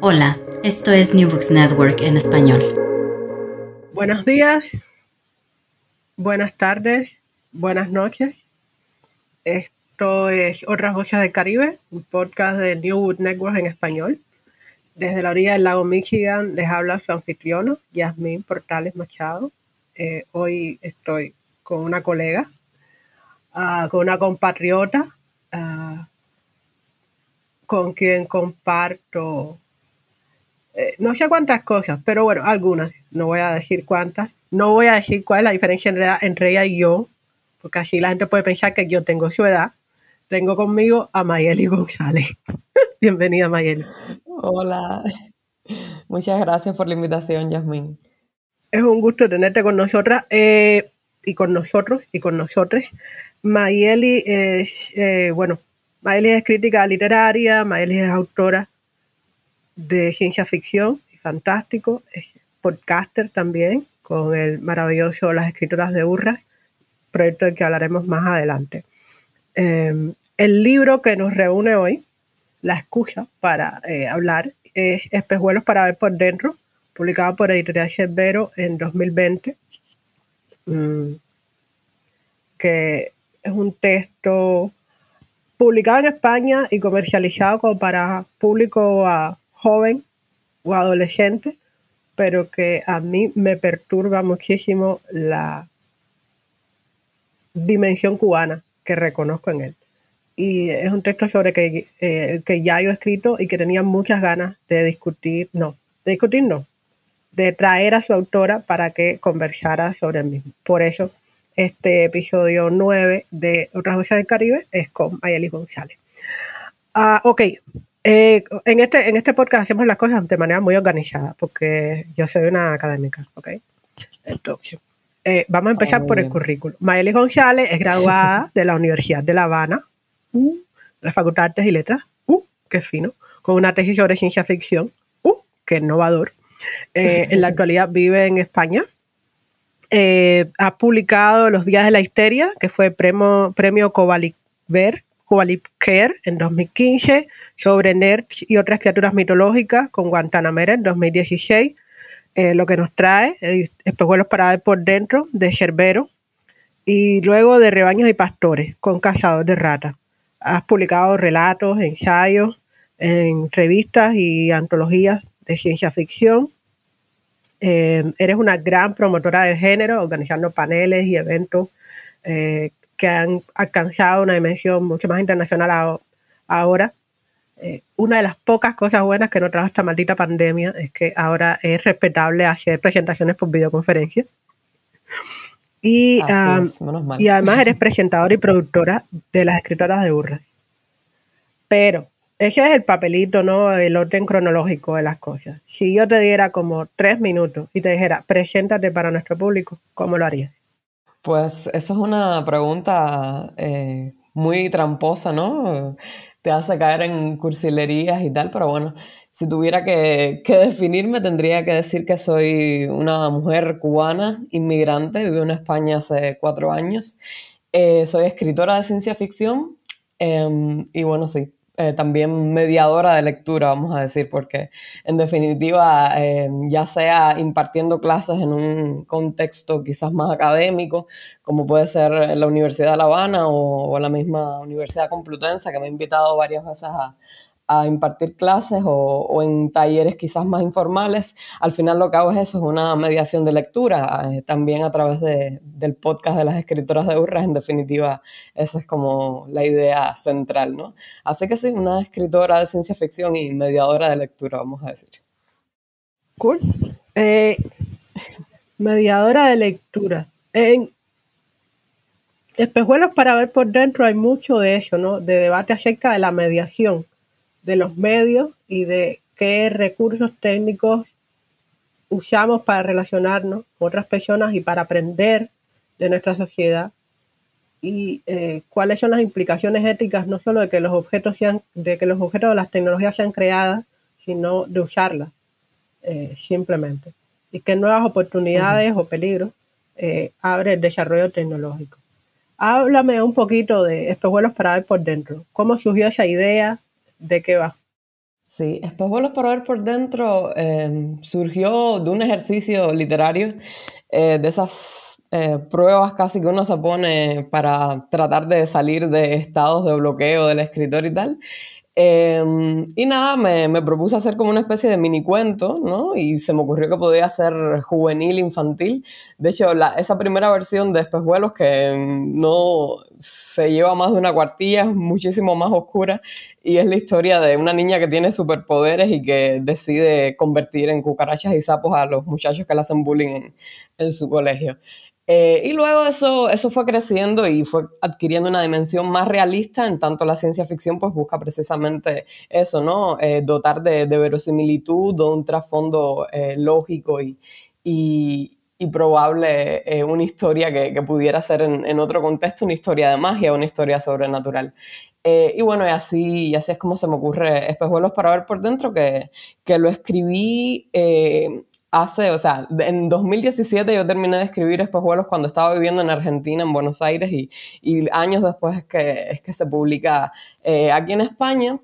Hola, esto es New Books Network en español. Buenos días, buenas tardes, buenas noches. Esto es Otras Voces del Caribe, un podcast de New Books Network en español. Desde la orilla del lago Michigan les habla su anfitriona, Yasmín Portales Machado. Eh, hoy estoy con una colega, uh, con una compatriota, uh, con quien comparto eh, no sé cuántas cosas, pero bueno, algunas. No voy a decir cuántas. No voy a decir cuál es la diferencia entre, ella y yo, porque así la gente puede pensar que yo tengo su edad. Tengo conmigo a Mayeli González. Bienvenida, Mayeli. Hola. Muchas gracias por la invitación, Yasmin. Es un gusto tenerte con nosotras eh, y con nosotros y con nosotros. Mayeli es, eh, bueno, Mayeli es crítica literaria, Mayeli es autora de ciencia ficción fantástico, es podcaster también, con el maravilloso Las Escrituras de Urra, proyecto del que hablaremos más adelante. Em, el libro que nos reúne hoy, la excusa para eh, hablar, es Espejuelos para ver por dentro, publicado por Editorial Cervero en 2020, mm, que es un texto publicado en España y comercializado como para público a joven o adolescente, pero que a mí me perturba muchísimo la dimensión cubana que reconozco en él. Y es un texto sobre que, eh, que ya yo he escrito y que tenía muchas ganas de discutir, no, de discutir no, de traer a su autora para que conversara sobre el mismo. Por eso este episodio 9 de Otras Voces del Caribe es con Mayeli González. Ah, ok, eh, en, este, en este podcast hacemos las cosas de manera muy organizada, porque yo soy una académica, ¿ok? Entonces, eh, vamos a empezar ah, por el currículum. Mayeli González es graduada de la Universidad de La Habana, uh, la Facultad de Artes y Letras, uh, qué fino, con una tesis sobre ciencia ficción, uh, qué innovador. Eh, en la actualidad vive en España. ha publicado Los Días de la Histeria, que fue premio, premio Covaliver Care en 2015, sobre nerds y otras criaturas mitológicas con Guantanamera en 2016, eh, lo que nos trae eh, Espejuelos para ver por dentro de Cerbero y luego de Rebaños y Pastores con Cazador de Ratas. Has publicado relatos, ensayos en revistas y antologías de ciencia ficción. Eh, eres una gran promotora del género, organizando paneles y eventos que han alcanzado una dimensión mucho más internacional ahora. Eh, una de las pocas cosas buenas que no trajo esta maldita pandemia es que ahora es respetable hacer presentaciones por videoconferencia. Y, y además eres presentadora y productora de las escritoras de Urra. Pero ese es el papelito, ¿no? El orden cronológico de las cosas. Si yo te diera como tres minutos y te dijera, preséntate para nuestro público, ¿cómo lo harías? Pues eso es una pregunta eh, muy tramposa, ¿no? Te hace caer en cursilerías y tal, pero bueno, si tuviera que, definirme, tendría que decir que soy una mujer cubana, inmigrante, vivo en España hace cuatro años. Eh, soy escritora de ciencia ficción em, y bueno, sí, eh, también mediadora de lectura, vamos a decir, porque en definitiva, eh, ya sea impartiendo clases en un contexto quizás más académico, como puede ser la Universidad de La Habana o, o la misma Universidad Complutense, que me ha invitado varias veces a, a impartir clases o, en talleres quizás más informales. Al final lo que hago es eso, es una mediación de lectura, eh, también a través del podcast de las escritoras de Urras, en definitiva, esa es como la idea central, ¿no? Así que sí, una escritora de ciencia ficción y mediadora de lectura, vamos a decir. Cool. Eh, mediadora de lectura. En Espejuelos para ver por dentro hay mucho de eso, ¿no? De debate acerca de la mediación de los medios y de qué recursos técnicos usamos para relacionarnos con otras personas y para aprender de nuestra sociedad. Y eh, cuáles son las implicaciones éticas no solo de que los objetos sean de que los objetos de las tecnologías sean creadas sino de usarlas eh, simplemente. Y qué nuevas oportunidades o peligros eh, abre el desarrollo tecnológico. Háblame un poquito de estos vuelos para ver por dentro. Cómo surgió esa idea de qué va? Sí, Espejuelos para ver por dentro em, surgió de un ejercicio literario, eh, de esas eh, pruebas casi que uno se pone para tratar de salir de estados de bloqueo del escritor y tal. Em, y nada, me, me, propuse hacer como una especie de mini cuento, ¿no? Y se me ocurrió que podía ser juvenil, infantil. De hecho, la, esa primera versión de Espejuelos, que no se lleva más de una cuartilla, es muchísimo más oscura. Y es la historia de una niña que tiene superpoderes y que decide convertir en cucarachas y sapos a los muchachos que le hacen bullying en su colegio. Eh, y luego eso, eso fue creciendo y fue adquiriendo una dimensión más realista, en tanto la ciencia ficción pues busca precisamente eso, ¿no? Eh, dotar de, de, verosimilitud, de un trasfondo eh, lógico y, y, y probable una historia que, que, pudiera ser en, en, otro contexto una historia de magia, una historia sobrenatural. y bueno, y así, y así es como se me ocurre Espejuelos para ver por dentro, que, que lo escribí hace, o sea, en 2017 yo terminé de escribir Espejuelos cuando estaba viviendo en Argentina, en Buenos Aires, y, y años después es que, es que se publica eh, aquí en España.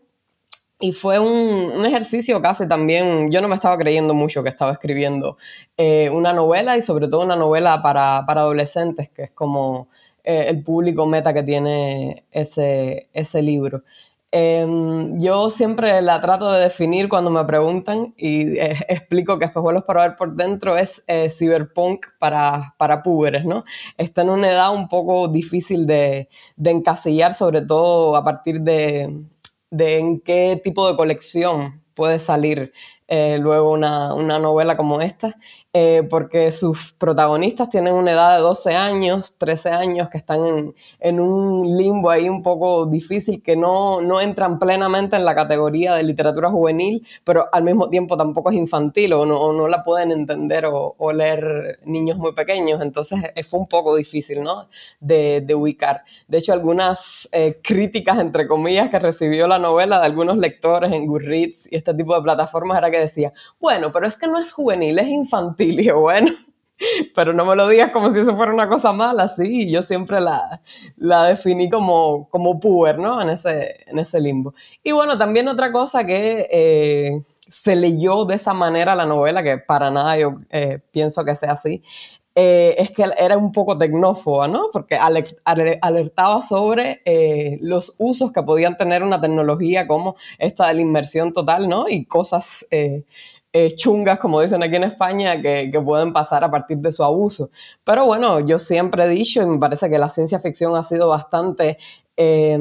Y fue un, ejercicio casi también, yo no me estaba creyendo mucho que estaba escribiendo eh, una novela y sobre todo una novela para, para adolescentes, que es como eh, el público meta que tiene ese, ese libro. Em, yo siempre la trato de definir cuando me preguntan y eh, explico que Espejuelos para ver por dentro es eh, cyberpunk para, para púberes, ¿no? Está en una edad un poco difícil de, de encasillar, sobre todo a partir de, de, en qué tipo de colección puede salir eh, luego una, una, novela como esta, eh, porque sus protagonistas tienen una edad de 12 años, 13 años, que están en, en un limbo ahí un poco difícil, que no, no, entran plenamente en la categoría de literatura juvenil, pero al mismo tiempo tampoco es infantil o no, o no la pueden entender o, o, leer niños muy pequeños, entonces eh, fue un poco difícil ¿no? de, de ubicar. De hecho, algunas eh, críticas, entre comillas, que recibió la novela de algunos lectores en Goodreads y este tipo de plataformas era que decía, bueno, pero es que no es juvenil, es infantil. Y yo, bueno, pero no me lo digas como si eso fuera una cosa mala, sí, yo siempre la, la definí como, como puber, ¿no? En ese, en ese limbo. Y bueno, también otra cosa que eh, se leyó de esa manera la novela, que para nada yo eh, pienso que sea así, eh, es que era un poco tecnófoba, ¿no? Porque alertaba sobre eh, los usos que podían tener una tecnología como esta de la inmersión total, ¿no? Y cosas eh, eh, chungas, como dicen aquí en España, que, que, pueden pasar a partir de su abuso. Pero bueno, yo siempre he dicho, y me parece que la ciencia ficción ha sido bastante eh,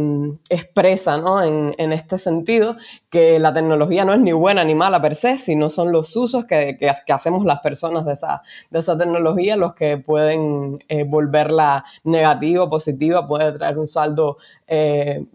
expresa ¿no? en, en, este sentido, que la tecnología no es ni buena ni mala per se, sino son los usos que, que, que hacemos las personas de esa, de esa tecnología los que pueden eh, volverla negativa o positiva, puede traer un saldo eh,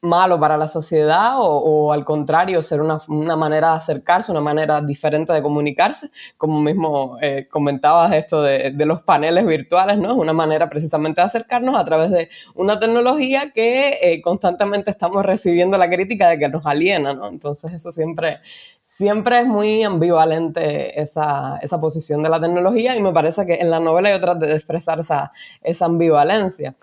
malo para la sociedad o, al contrario, ser una, una, manera de acercarse, una manera diferente de comunicarse, como mismo eh, comentabas esto de, de, los paneles virtuales, ¿no? Es una manera precisamente de acercarnos a través de una tecnología que eh, constantemente estamos recibiendo la crítica de que nos aliena, ¿no? Entonces eso siempre, siempre es muy ambivalente esa, esa posición de la tecnología y me parece que en la novela yo trato de expresar esa, esa ambivalencia.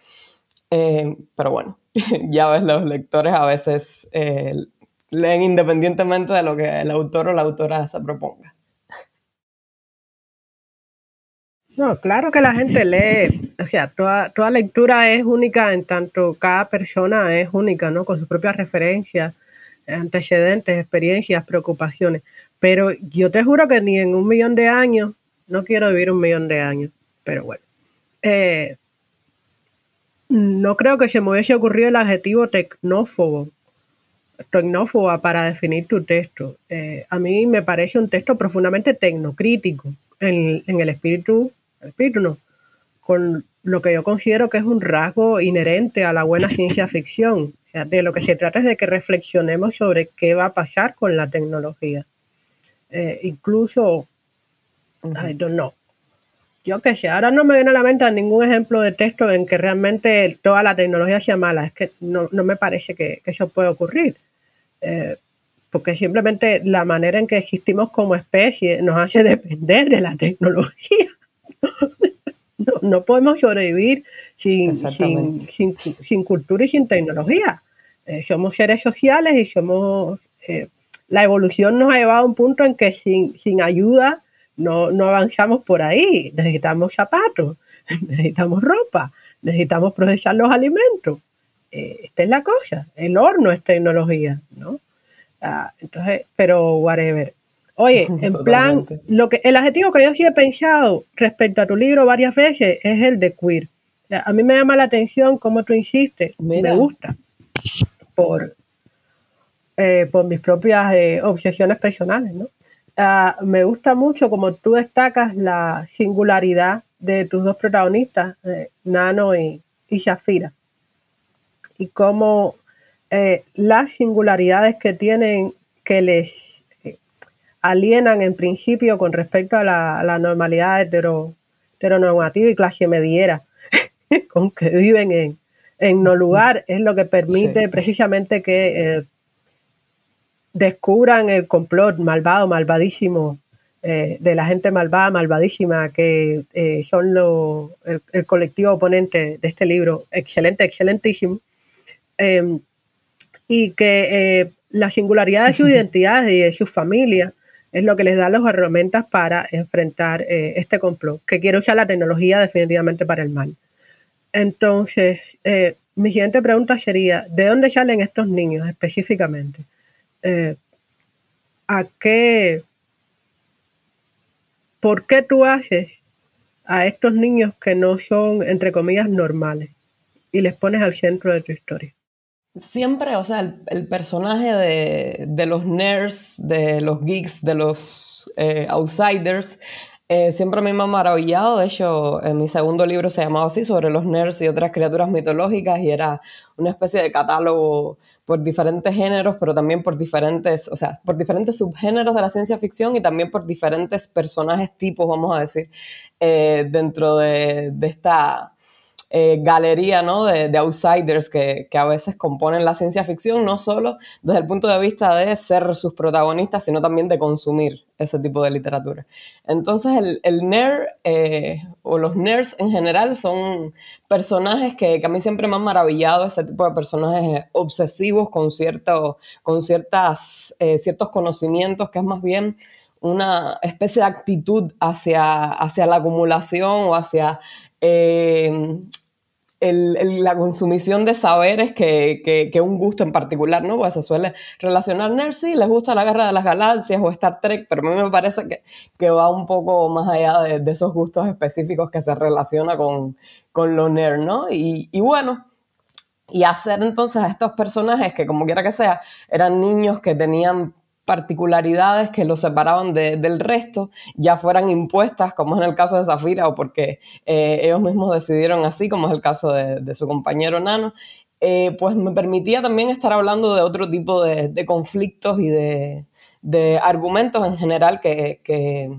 Eh, pero bueno, ya ves, los lectores a veces eh, leen independientemente de lo que el autor o la autora se proponga. No, claro que la gente lee, o sea, toda, toda lectura es única en tanto cada persona es única, ¿no? Con sus propias referencias, antecedentes, experiencias, preocupaciones. Pero yo te juro que ni en un millón de años, no quiero vivir un millón de años, pero bueno, eh, no creo que se me hubiese ocurrido el adjetivo tecnófobo, tecnófoba para definir tu texto. Eh, a mí me parece un texto profundamente tecnocrítico en, el espíritu, el espíritu no, con lo que yo considero que es un rasgo inherente a la buena ciencia ficción. O sea, de lo que se trata es de que reflexionemos sobre qué va a pasar con la tecnología. Eh, incluso, uh. I don't know, yo qué sé, ahora no me viene a la mente ningún ejemplo de texto en que realmente toda la tecnología sea mala. Es que no, no me parece que, que, eso pueda ocurrir. Eh, porque simplemente la manera en que existimos como especie nos hace depender de la tecnología. no, no, podemos sobrevivir sin, sin, sin, sin, cultura y sin tecnología. Eh, somos seres sociales y somos... Eh, la evolución nos ha llevado a un punto en que sin, sin ayuda no, no avanzamos por ahí. Necesitamos zapatos, necesitamos ropa, necesitamos procesar los alimentos. Eh, esta es la cosa. El horno es tecnología, ¿no? Ah, entonces, pero whatever. Oye, en plan, lo que, el adjetivo que yo sí he pensado respecto a tu libro varias veces es el de queer. A mí me llama la atención cómo tú insistes, me gusta, por, eh, por mis propias eh, obsesiones personales, ¿no? Ah, me gusta mucho como tú destacas la singularidad de tus dos protagonistas, Nano y, y Shafira, y cómo eh, las singularidades que tienen que les eh, alienan en principio con respecto a la, normalidad hetero, heteronormativa y clase mediera con que viven en, en no lugar es lo que permite precisamente que eh, descubran el complot malvado, malvadísimo eh, de la gente malvada, malvadísima, que eh, son lo, el, colectivo oponente de este libro, excelente, excelentísimo, em, y que eh, la singularidad de sus identidades y de sus familias es lo que les da las herramientas para enfrentar este complot, que quiere usar la tecnología definitivamente para el mal. Entonces, mi siguiente pregunta sería, ¿de dónde salen estos niños específicamente? Eh, a qué, por qué tú haces a estos niños que no son, entre comillas, normales y les pones al centro de tu historia. Siempre, o sea, el, personaje de, los nerds, de los geeks, de los eh, outsiders, eh, siempre me ha maravillado. De hecho, en mi segundo libro se llamaba así, sobre los nerds y otras criaturas mitológicas, y era una especie de catálogo por diferentes géneros, pero también por diferentes, o sea, por diferentes subgéneros de la ciencia ficción y también por diferentes personajes tipos, vamos a decir, eh, dentro de, esta eh, galería de, outsiders que, a veces componen la ciencia ficción, no solo desde el punto de vista de ser sus protagonistas, sino también de consumir ese tipo de literatura. Entonces el, el nerd eh, o los nerds en general son personajes que, a mí siempre me han maravillado, ese tipo de personajes obsesivos con, cierto, con ciertas, eh, ciertos conocimientos, que es más bien una especie de actitud hacia, hacia la acumulación o hacia la consumición de saberes que, que, un gusto en particular, ¿no? Pues se suele relacionar nerd, sí, les gusta la Guerra de las Galaxias o Star Trek, pero a mí me parece que, que va un poco más allá de, de, esos gustos específicos que se relaciona con, con lo nerd, ¿no? Y, y bueno, y hacer entonces a estos personajes que como quiera que sea, eran niños que tenían particularidades que los separaban del resto ya fueran impuestas, como es en el caso de Zafira, o porque eh, ellos mismos decidieron así, como es el caso de, su compañero Nano, eh, pues me permitía también estar hablando de otro tipo de, conflictos y de, argumentos en general que,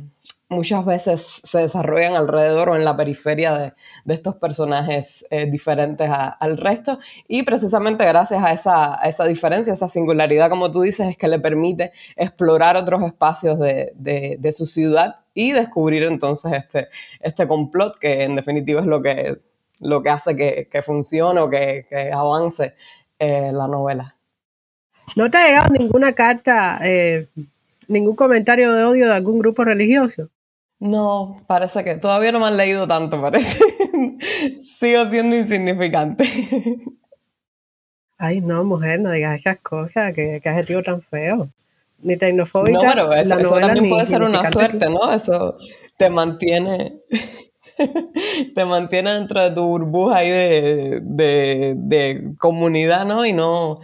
muchas veces se desarrollan alrededor o en la periferia de, estos personajes eh, diferentes al resto. Y precisamente gracias a esa, esa, diferencia, esa singularidad, como tú dices, es que le permite explorar otros espacios de, de, su ciudad y descubrir entonces este, este complot que en definitiva es lo que, lo que hace que, que funcione o que, que avance eh, la novela. ¿No te ha llegado ninguna carta, eh, ningún comentario de odio de algún grupo religioso? No, parece que todavía no me han leído tanto, parece. Sigo siendo insignificante. Ay, no, mujer, no digas esas cosas, que, que adjetivo tan feo. Ni tecnofóbica. No, pero eso, también puede ser una suerte, ¿no? Eso te mantiene, te mantiene dentro de tu burbuja ahí de, de, de comunidad, ¿no? Y no,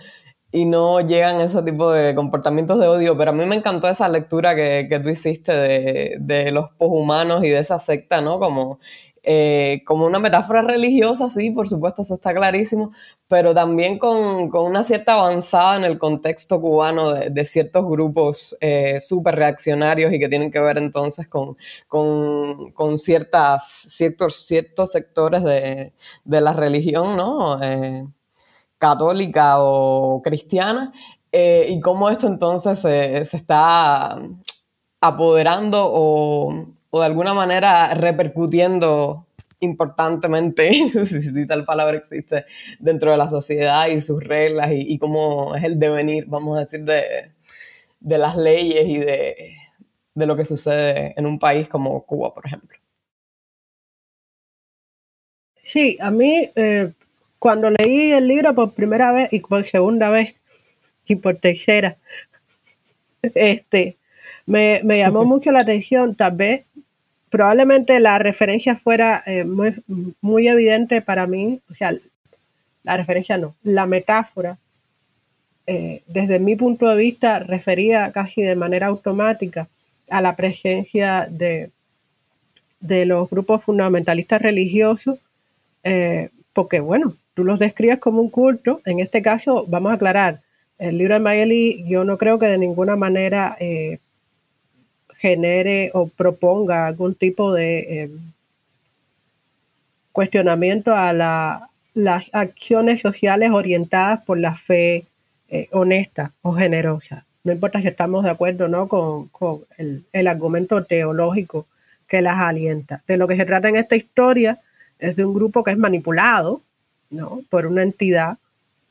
y no llegan ese tipo de comportamientos de odio, pero a mí me encantó esa lectura que, que tú hiciste de, de, los poshumanos y de esa secta, ¿no? Como, eh, como una metáfora religiosa, sí, por supuesto, eso está clarísimo, pero también con, con una cierta avanzada en el contexto cubano de, de ciertos grupos eh, súper reaccionarios y que tienen que ver entonces con, con, con ciertas, ciertos, ciertos sectores de, de la religión, ¿no? Eh, católica o cristiana, eh, y cómo esto entonces se, está apoderando o, de alguna manera repercutiendo importantemente, si tal palabra existe, dentro de la sociedad y sus reglas y, cómo es el devenir, vamos a decir, de, de las leyes y de, de lo que sucede en un país como Cuba, por ejemplo. Sí, a mí eh, cuando leí el libro por primera vez y por segunda vez y por tercera, este, me, llamó mucho la atención, tal vez, probablemente la referencia fuera eh, muy, muy evidente para mí, o sea, la referencia no, la metáfora, eh, desde mi punto de vista, refería casi de manera automática a la presencia de, de los grupos fundamentalistas religiosos, eh, porque bueno, tú los describes como un culto, en este caso, vamos a aclarar, el libro de Mayeli yo no creo que de ninguna manera eh, genere o proponga algún tipo de cuestionamiento a la, las acciones sociales orientadas por la fe eh, honesta o generosa. No importa si estamos de acuerdo o no con, el, argumento teológico que las alienta. De lo que se trata en esta historia es de un grupo que es manipulado ¿no? por una entidad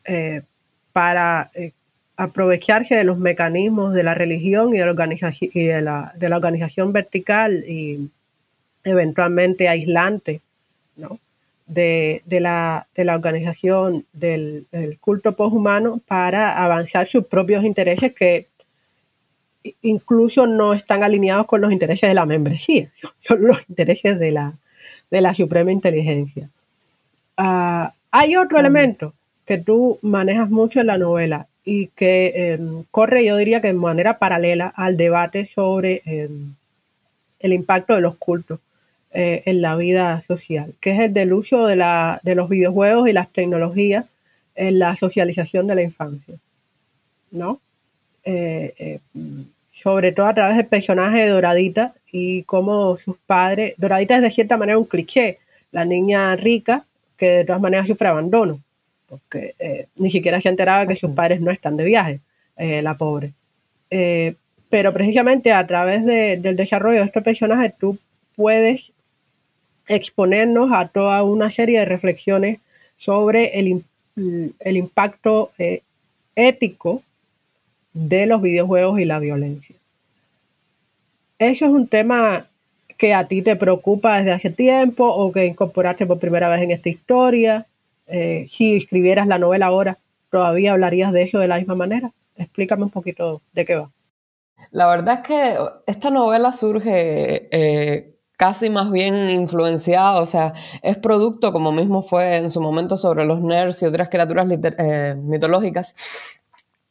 eh, para eh, aprovecharse de los mecanismos de la religión y de la organización, de la, de la vertical y eventualmente aislante, ¿no? de, la, organización del, culto poshumano para avanzar sus propios intereses que incluso no están alineados con los intereses de la membresía, son los intereses de la, de la suprema inteligencia. Ah, hay otro elemento que tú manejas mucho en la novela y que em, corre, yo diría que de manera paralela al debate sobre em, el impacto de los cultos eh, en la vida social, que es el del uso de, la, de los videojuegos y las tecnologías en la socialización de la infancia, ¿no? Eh, eh, sobre todo a través del personaje de Doradita y cómo sus padres, Doradita es de cierta manera un cliché, la niña rica que de todas maneras sufre abandono, porque ni siquiera se enteraba que sus padres no están de viaje, la pobre. pero precisamente a través del desarrollo de este personaje tú puedes exponernos a toda una serie de reflexiones sobre el, impacto eh, ético de los videojuegos y la violencia. Eso es un tema que a ti te preocupa desde hace tiempo o que incorporaste por primera vez en esta historia. Eh, si escribieras la novela ahora, ¿todavía hablarías de eso de la misma manera? Explícame un poquito de qué va. La verdad es que esta novela surge eh, casi más bien influenciado, o sea, es producto, como mismo fue en su momento sobre los nerds y otras criaturas eh, mitológicas,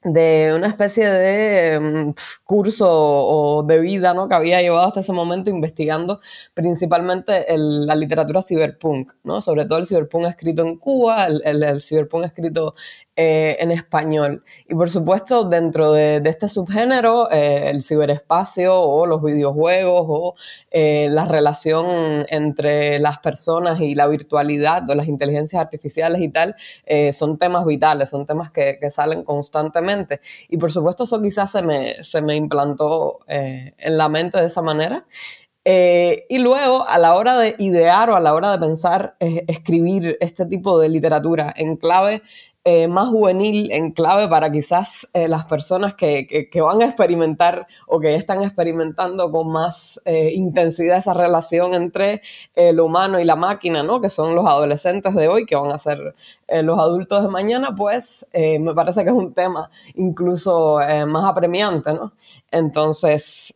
de una especie de mm, curso o de vida ¿no? que había llevado hasta ese momento investigando principalmente la literatura cyberpunk, ¿no? sobre todo el cyberpunk escrito en Cuba, el, el, cyberpunk escrito eh, en español. Y por supuesto, dentro de, este subgénero, eh, el ciberespacio o los videojuegos o eh, la relación entre las personas y la virtualidad o las inteligencias artificiales y tal, son temas vitales, son temas que, salen constantemente. Y por supuesto, eso quizás se me, se me implantó en la mente de esa manera. y luego, a la hora de idear o a la hora de pensar, escribir este tipo de literatura en clave eh, más juvenil en clave para quizás eh, las personas que, van a experimentar o que están experimentando con más eh, intensidad esa relación entre lo humano y la máquina, ¿no? Que son los adolescentes de hoy, que van a ser los adultos de mañana, pues me parece que es un tema incluso más apremiante, ¿no? Entonces,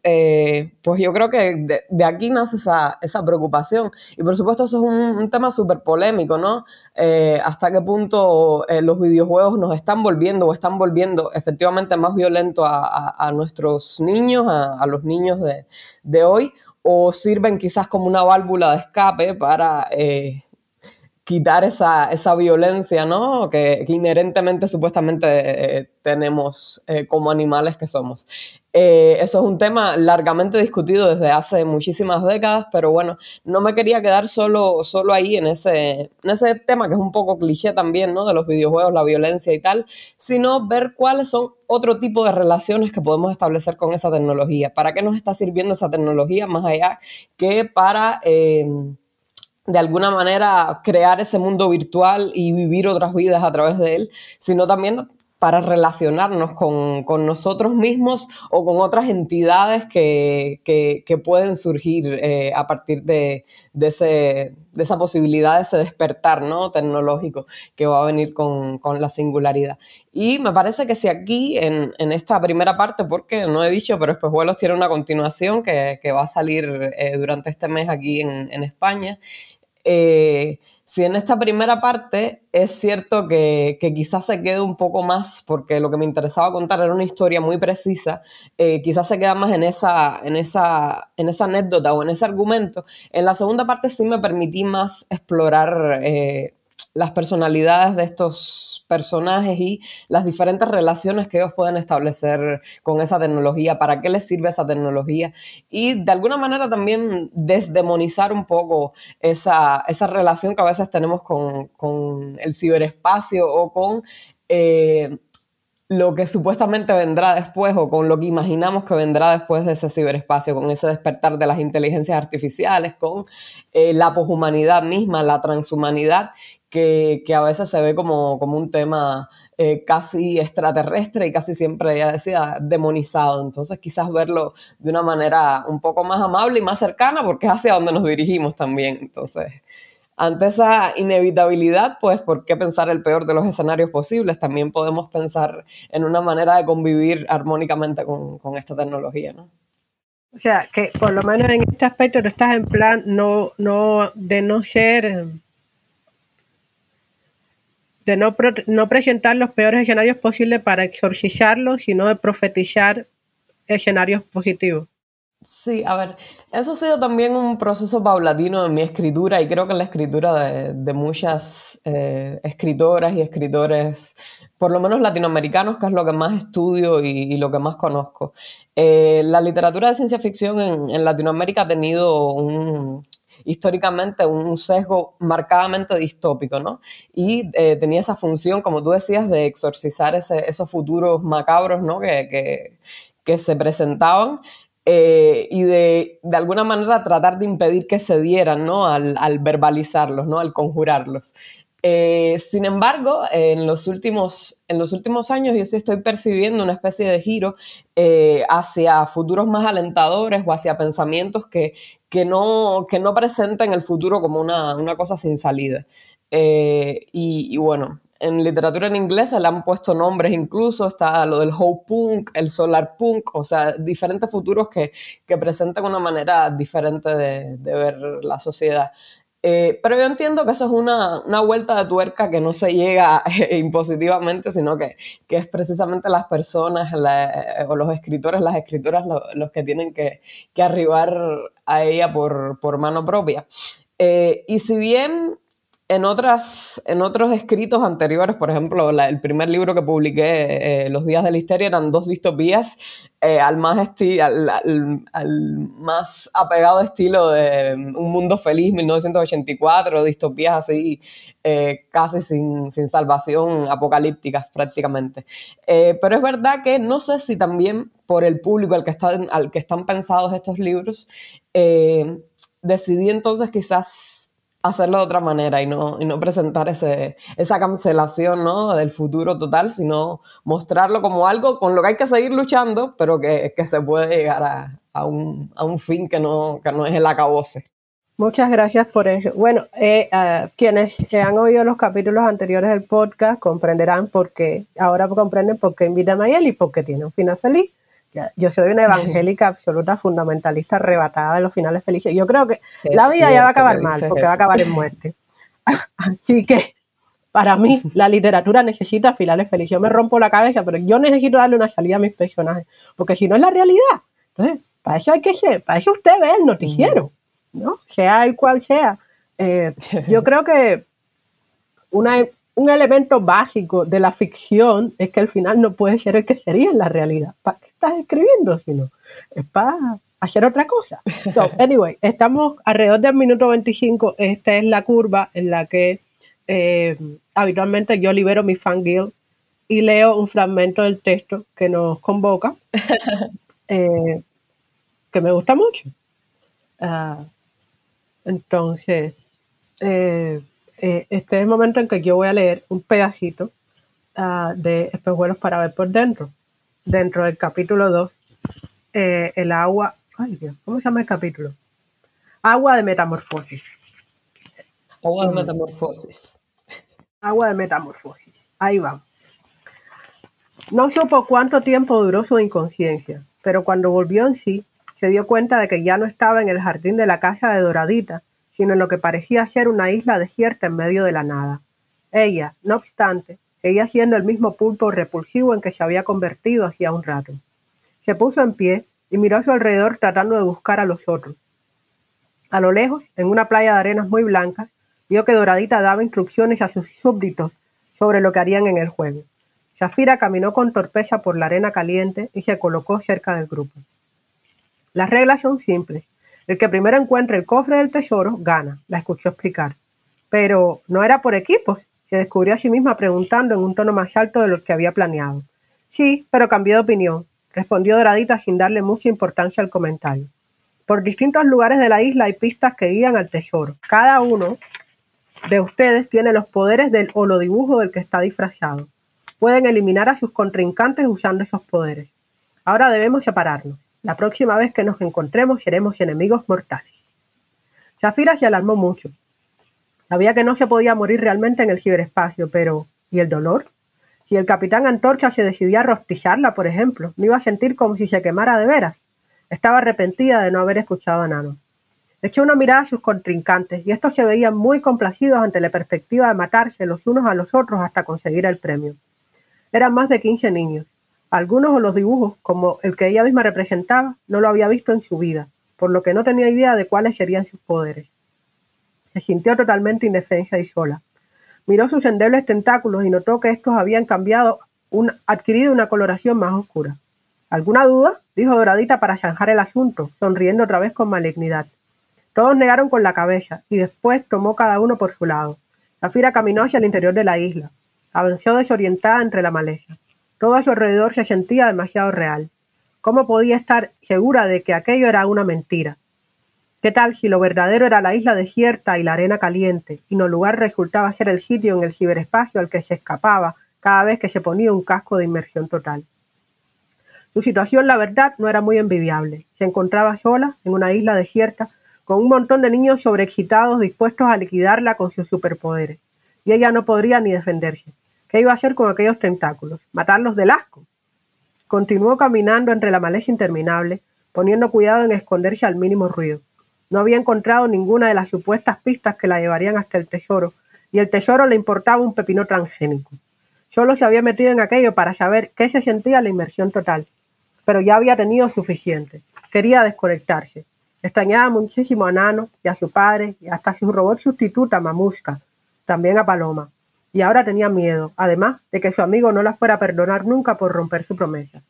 pues yo creo que de, aquí nace esa, preocupación. Y por supuesto eso es un, tema súper polémico, ¿no? hasta qué punto los videojuegos nos están volviendo o están volviendo efectivamente más violento a, nuestros niños, a, los niños de, hoy, o sirven quizás como una válvula de escape para eh, quitar esa, violencia, ¿no? Que, inherentemente supuestamente eh, tenemos eh, como animales que somos. Eh, eso es un tema largamente discutido desde hace muchísimas décadas, pero bueno, no me quería quedar solo, solo ahí en ese, en ese tema que es un poco cliché también, ¿no? De los videojuegos, la violencia y tal, sino ver cuáles son otro tipo de relaciones que podemos establecer con esa tecnología. ¿Para qué nos está sirviendo esa tecnología más allá que para de alguna manera crear ese mundo virtual y vivir otras vidas a través de él, sino también para relacionarnos con, nosotros mismos o con otras entidades que, pueden surgir eh, a partir de, ese, de, esa posibilidad de ese despertar ¿no? tecnológico que va a venir con, la singularidad. Y me parece que si aquí, en, esta primera parte, porque no he dicho, pero Espejuelos tiene una continuación que, va a salir eh, durante este mes aquí en, en España, eh, si en esta primera parte es cierto que, quizás se quede un poco más, porque lo que me interesaba contar era una historia muy precisa, eh, quizás se queda más en esa, en, esa, en esa anécdota o en ese argumento, en la segunda parte sí me permití más explorar eh, las personalidades de estos personajes y las diferentes relaciones que ellos pueden establecer con esa tecnología, para qué les sirve esa tecnología y de alguna manera también desdemonizar un poco esa, relación que a veces tenemos con, el ciberespacio o con... Eh, lo que supuestamente vendrá después o con lo que imaginamos que vendrá después de ese ciberespacio, con ese despertar de las inteligencias artificiales, con eh, la poshumanidad misma, la transhumanidad que, a veces se ve como, un tema eh, casi extraterrestre y casi siempre, ya decía, demonizado. Entonces quizás verlo de una manera un poco más amable y más cercana porque es hacia donde nos dirigimos también. Entonces, ante esa inevitabilidad, pues, ¿por qué pensar el peor de los escenarios posibles? También podemos pensar en una manera de convivir armónicamente con, esta tecnología, ¿no? O sea, que por lo menos en este aspecto no estás en plan no, no, de no ser de no, no presentar los peores escenarios posibles para exorcizarlos, sino de profetizar escenarios positivos. Sí, a ver, eso ha sido también un proceso paulatino en mi escritura y creo que en la escritura de, muchas eh, escritoras y escritores, por lo menos latinoamericanos, que es lo que más estudio y, lo que más conozco. Eh, la literatura de ciencia ficción en Latinoamérica ha tenido un, históricamente un sesgo marcadamente distópico, ¿no? Y eh, tenía esa función, como tú decías, de exorcizar esos futuros macabros, ¿no? Que, que, se presentaban. Eh, y de, de, alguna manera tratar de impedir que se dieran, ¿no? Al, al verbalizarlos, ¿no? Al conjurarlos. Eh, sin embargo, en, los últimos, en los últimos años yo sí estoy percibiendo una especie de giro hacia futuros más alentadores o hacia pensamientos que, que, no, que no presenten el futuro como una, una cosa sin salida. Eh, y, bueno, en literatura en inglés se le han puesto nombres incluso, está lo del Hope Punk, el Solar Punk, o sea, diferentes futuros que, que presentan una manera diferente de, de ver la sociedad. Eh, pero yo entiendo que eso es una, una, vuelta de tuerca que no se llega impositivamente, sino que, que, es precisamente las personas eh, o los escritores, las escritoras los que tienen que, que, arribar a ella por, por mano propia. Eh, y si bien en, otras, en otros escritos anteriores, por ejemplo, el primer libro que publiqué, eh, Los días de la histeria, eran dos distopías eh, al, más al, al, más apegado estilo de Un mundo feliz, 1984, distopías así eh, casi sin, sin, salvación, apocalípticas prácticamente. pero es verdad que no sé si también por el público al que, están, al que están pensados estos libros, decidí entonces quizás hacerlo de otra manera y no, y no presentar ese, esa cancelación ¿no? del futuro total, sino mostrarlo como algo con lo que hay que seguir luchando, pero que, que se puede llegar a, a, un, a, un, fin que no, que no es el acabose. Muchas gracias por eso. Bueno, eh, uh, quienes han oído los capítulos anteriores del podcast comprenderán por qué, ahora comprenden por qué invita a Mayel y por qué tiene un final feliz yo soy una evangélica absoluta, fundamentalista, arrebatada de los finales felices. Yo creo que la vida ya va a acabar mal, porque va a acabar en muerte. Así que, para mí, la literatura necesita finales felices. Yo me rompo la cabeza, pero yo necesito darle una salida a mis personajes, porque si no es la realidad. Entonces, para eso hay que ser, para eso usted ve el noticiero, ¿no? Sea el cual sea. Eh, yo creo que una, un elemento básico de la ficción es que el final no puede ser el que sería en la realidad escribiendo, sino es para hacer otra cosa. So, anyway, estamos alrededor del minuto 25. Esta es la curva en la que eh, habitualmente yo libero mi fangirl y leo un fragmento del texto que nos convoca, eh, que me gusta mucho. Ah, entonces, eh, este es el momento en que yo voy a leer un pedacito ah, de espejuelos para ver por dentro. Dentro del capítulo 2, eh, el agua, ay Dios, ¿cómo se llama el capítulo? Agua de metamorfosis. Agua de mm. metamorfosis. Agua de metamorfosis. Ahí va. No supo cuánto tiempo duró su inconsciencia, pero cuando volvió en sí, se dio cuenta de que ya no estaba en el jardín de la casa de Doradita, sino en lo que parecía ser una isla desierta en medio de la nada. Ella, no obstante, seguía siendo el mismo pulpo repulsivo en que se había convertido hacía un rato. Se puso en pie y miró a su alrededor tratando de buscar a los otros. A lo lejos, en una playa de arenas muy blancas, vio que Doradita daba instrucciones a sus súbditos sobre lo que harían en el juego. Shafira caminó con torpeza por la arena caliente y se colocó cerca del grupo. Las reglas son simples. El que primero encuentre el cofre del tesoro gana, la escuchó explicar. Pero no era por equipos, se descubrió a sí misma preguntando en un tono más alto de lo que había planeado. Sí, pero cambió de opinión, respondió Doradita sin darle mucha importancia al comentario. Por distintos lugares de la isla hay pistas que guían al tesoro. Cada uno de ustedes tiene los poderes del holodibujo del que está disfrazado. Pueden eliminar a sus contrincantes usando esos poderes. Ahora debemos separarnos. La próxima vez que nos encontremos seremos enemigos mortales. Zafira se alarmó mucho. Sabía que no se podía morir realmente en el ciberespacio, pero ¿y el dolor? Si el capitán Antorcha se decidía a rostizarla, por ejemplo, ¿no iba a sentir como si se quemara de veras? Estaba arrepentida de no haber escuchado a Nano. Echó una mirada a sus contrincantes y estos se veían muy complacidos ante la perspectiva de matarse los unos a los otros hasta conseguir el premio. Eran más de quince niños. Algunos o los dibujos, como el que ella misma representaba, no lo había visto en su vida, por lo que no tenía idea de cuáles serían sus poderes. Se sintió totalmente indefensa y sola. Miró sus endebles tentáculos y notó que estos habían cambiado, adquirido una coloración más oscura. ¿Alguna duda? dijo Doradita para zanjar el asunto, sonriendo otra vez con malignidad. Todos negaron con la cabeza, y después tomó cada uno por su lado. Zafira caminó hacia el interior de la isla. Avanzó desorientada entre la maleza. Todo a su alrededor se sentía demasiado real. ¿Cómo podía estar segura de que aquello era una mentira? ¿Qué tal si lo verdadero era la isla desierta y la arena caliente, y no lugar resultaba ser el sitio en el ciberespacio al que se escapaba cada vez que se ponía un casco de inmersión total? Su situación, la verdad, no era muy envidiable. Se encontraba sola en una isla desierta con un montón de niños sobreexcitados dispuestos a liquidarla con sus superpoderes, y ella no podría ni defenderse. ¿Qué iba a hacer con aquellos tentáculos? ¿Matarlos del asco? Continuó caminando entre la maleza interminable, poniendo cuidado en esconderse al mínimo ruido. No había encontrado ninguna de las supuestas pistas que la llevarían hasta el tesoro, y el tesoro le importaba un pepino transgénico. Solo se había metido en aquello para saber qué se sentía la inmersión total, pero ya había tenido suficiente. Quería desconectarse. Extrañaba muchísimo a Nano y a su padre y hasta a su robot sustituta Mamushka, también a Paloma y ahora tenía miedo, además de que su amigo no la fuera a perdonar nunca por romper su promesa.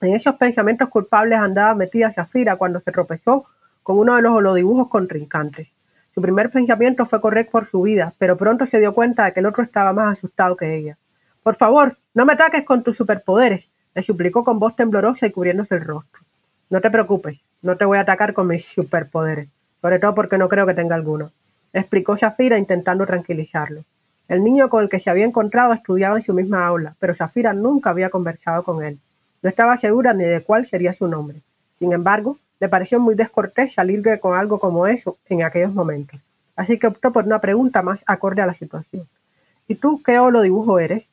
En esos pensamientos culpables andaba metida Shafira cuando se tropezó con uno de los holodibujos contrincantes. Su primer pensamiento fue correr por su vida, pero pronto se dio cuenta de que el otro estaba más asustado que ella. Por favor, no me ataques con tus superpoderes, le suplicó con voz temblorosa y cubriéndose el rostro. No te preocupes, no te voy a atacar con mis superpoderes, sobre todo porque no creo que tenga alguno, explicó Shafira intentando tranquilizarlo. El niño con el que se había encontrado estudiaba en su misma aula, pero Zafira nunca había conversado con él. No estaba segura ni de cuál sería su nombre. Sin embargo, le pareció muy descortés salir con algo como eso en aquellos momentos. Así que optó por una pregunta más acorde a la situación. ¿Y tú qué holo dibujo eres?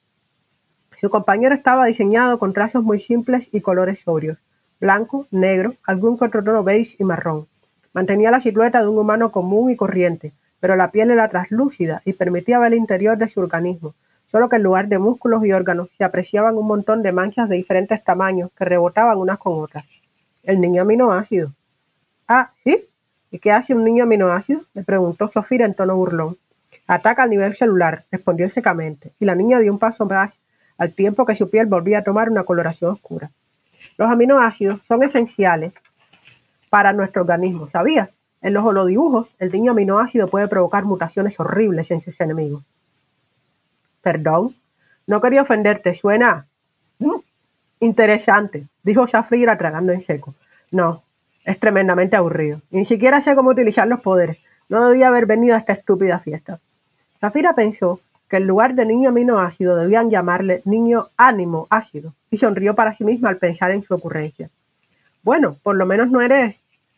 Su compañero estaba diseñado con trazos muy simples y colores sobrios, blanco, negro, algún otro tono beige y marrón. Mantenía la silueta de un humano común y corriente, pero la piel era traslúcida y permitía ver el interior de su organismo, solo que en lugar de músculos y órganos se apreciaban un montón de manchas de diferentes tamaños que rebotaban unas con otras. El niño aminoácido. Ah, ¿sí? ¿Y qué hace un niño aminoácido? le preguntó Sofía en tono burlón. Ataca al nivel celular, respondió secamente, y la niña dio un paso más al tiempo que su piel volvía a tomar una coloración oscura. Los aminoácidos son esenciales para nuestro organismo, ¿sabías? En los holodibujos, el niño aminoácido puede provocar mutaciones horribles en sus enemigos. Perdón, no quería ofenderte, suena interesante, dijo Shafira tragando en seco. No, es tremendamente aburrido. ni siquiera sé cómo utilizar los poderes. No debía haber venido a esta estúpida fiesta. Zafira pensó que en lugar de niño aminoácido debían llamarle niño ánimo ácido, y sonrió para sí misma al pensar en su ocurrencia. Bueno, por lo menos no eres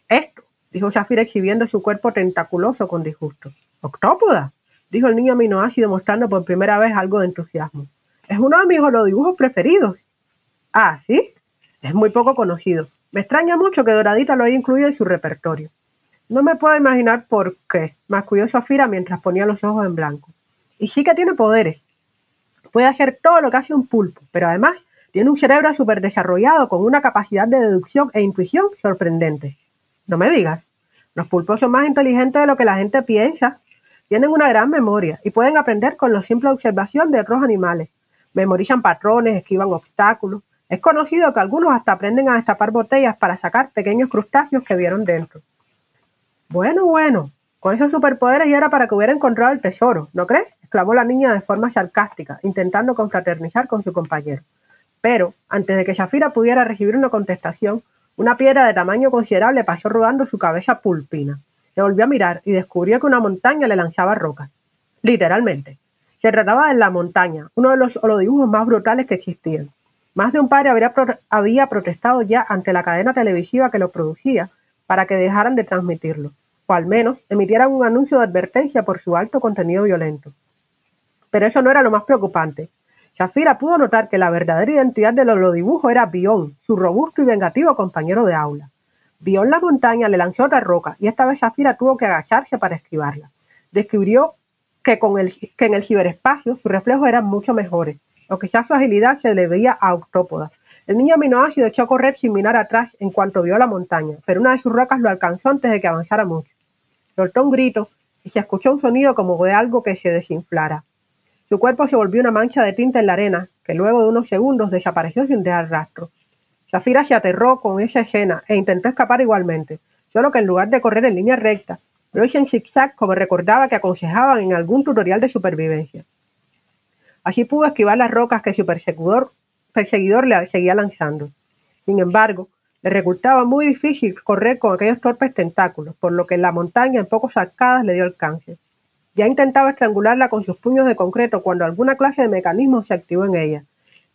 esto, dijo Shafira exhibiendo su cuerpo tentaculoso con disgusto. ¿Octópoda? dijo el niño aminoácido mostrando por primera vez algo de entusiasmo. Es uno de mis holodibujos preferidos. Ah, ¿sí? Es muy poco conocido. Me extraña mucho que Doradita lo haya incluido en su repertorio. No me puedo imaginar por qué, masculló Sofira mientras ponía los ojos en blanco. Y sí que tiene poderes. Puede hacer todo lo que hace un pulpo, pero además tiene un cerebro súper desarrollado con una capacidad de deducción e intuición sorprendente. No me digas. Los pulpos son más inteligentes de lo que la gente piensa. Tienen una gran memoria y pueden aprender con la simple observación de otros animales. Memorizan patrones, esquivan obstáculos. Es conocido que algunos hasta aprenden a destapar botellas para sacar pequeños crustáceos que vieron dentro. Bueno, bueno, con esos superpoderes ya era para que hubiera encontrado el tesoro, ¿no crees? exclamó la niña de forma sarcástica, intentando confraternizar con su compañero. Pero, antes de que Shafira pudiera recibir una contestación, una piedra de tamaño considerable pasó rodando su cabeza pulpina. Se volvió a mirar y descubrió que una montaña le lanzaba rocas. Literalmente. Se trataba de la montaña, uno de los holodibujos más brutales que existían. Más de un padre había protestado ya ante la cadena televisiva que lo producía para que dejaran de transmitirlo, o al menos emitieran un anuncio de advertencia por su alto contenido violento. Pero eso no era lo más preocupante. Shafira pudo notar que la verdadera identidad del holodibujo era Bion, su robusto y vengativo compañero de aula. Bion la montaña le lanzó otra roca y esta vez Shafira tuvo que agacharse para esquivarla. Descubrió que, con el, que en el ciberespacio sus reflejos eran mucho mejores, o quizás su agilidad se debía a octópodas. El niño aminoácido echó a correr sin mirar atrás en cuanto vio la montaña, pero una de sus rocas lo alcanzó antes de que avanzara mucho. Soltó un grito y se escuchó un sonido como de algo que se desinflara. Su cuerpo se volvió una mancha de tinta en la arena, que luego de unos segundos desapareció sin dejar rastro. Zafira se aterró con esa escena e intentó escapar igualmente, solo que en lugar de correr en línea recta, lo hizo en zigzag como recordaba que aconsejaban en algún tutorial de supervivencia. Así pudo esquivar las rocas que su perseguidor, le seguía lanzando. Sin embargo, le resultaba muy difícil correr con aquellos torpes tentáculos, por lo que la montaña en pocos arcadas le dio alcance. Ya intentaba estrangularla con sus puños de concreto cuando alguna clase de mecanismo se activó en ella,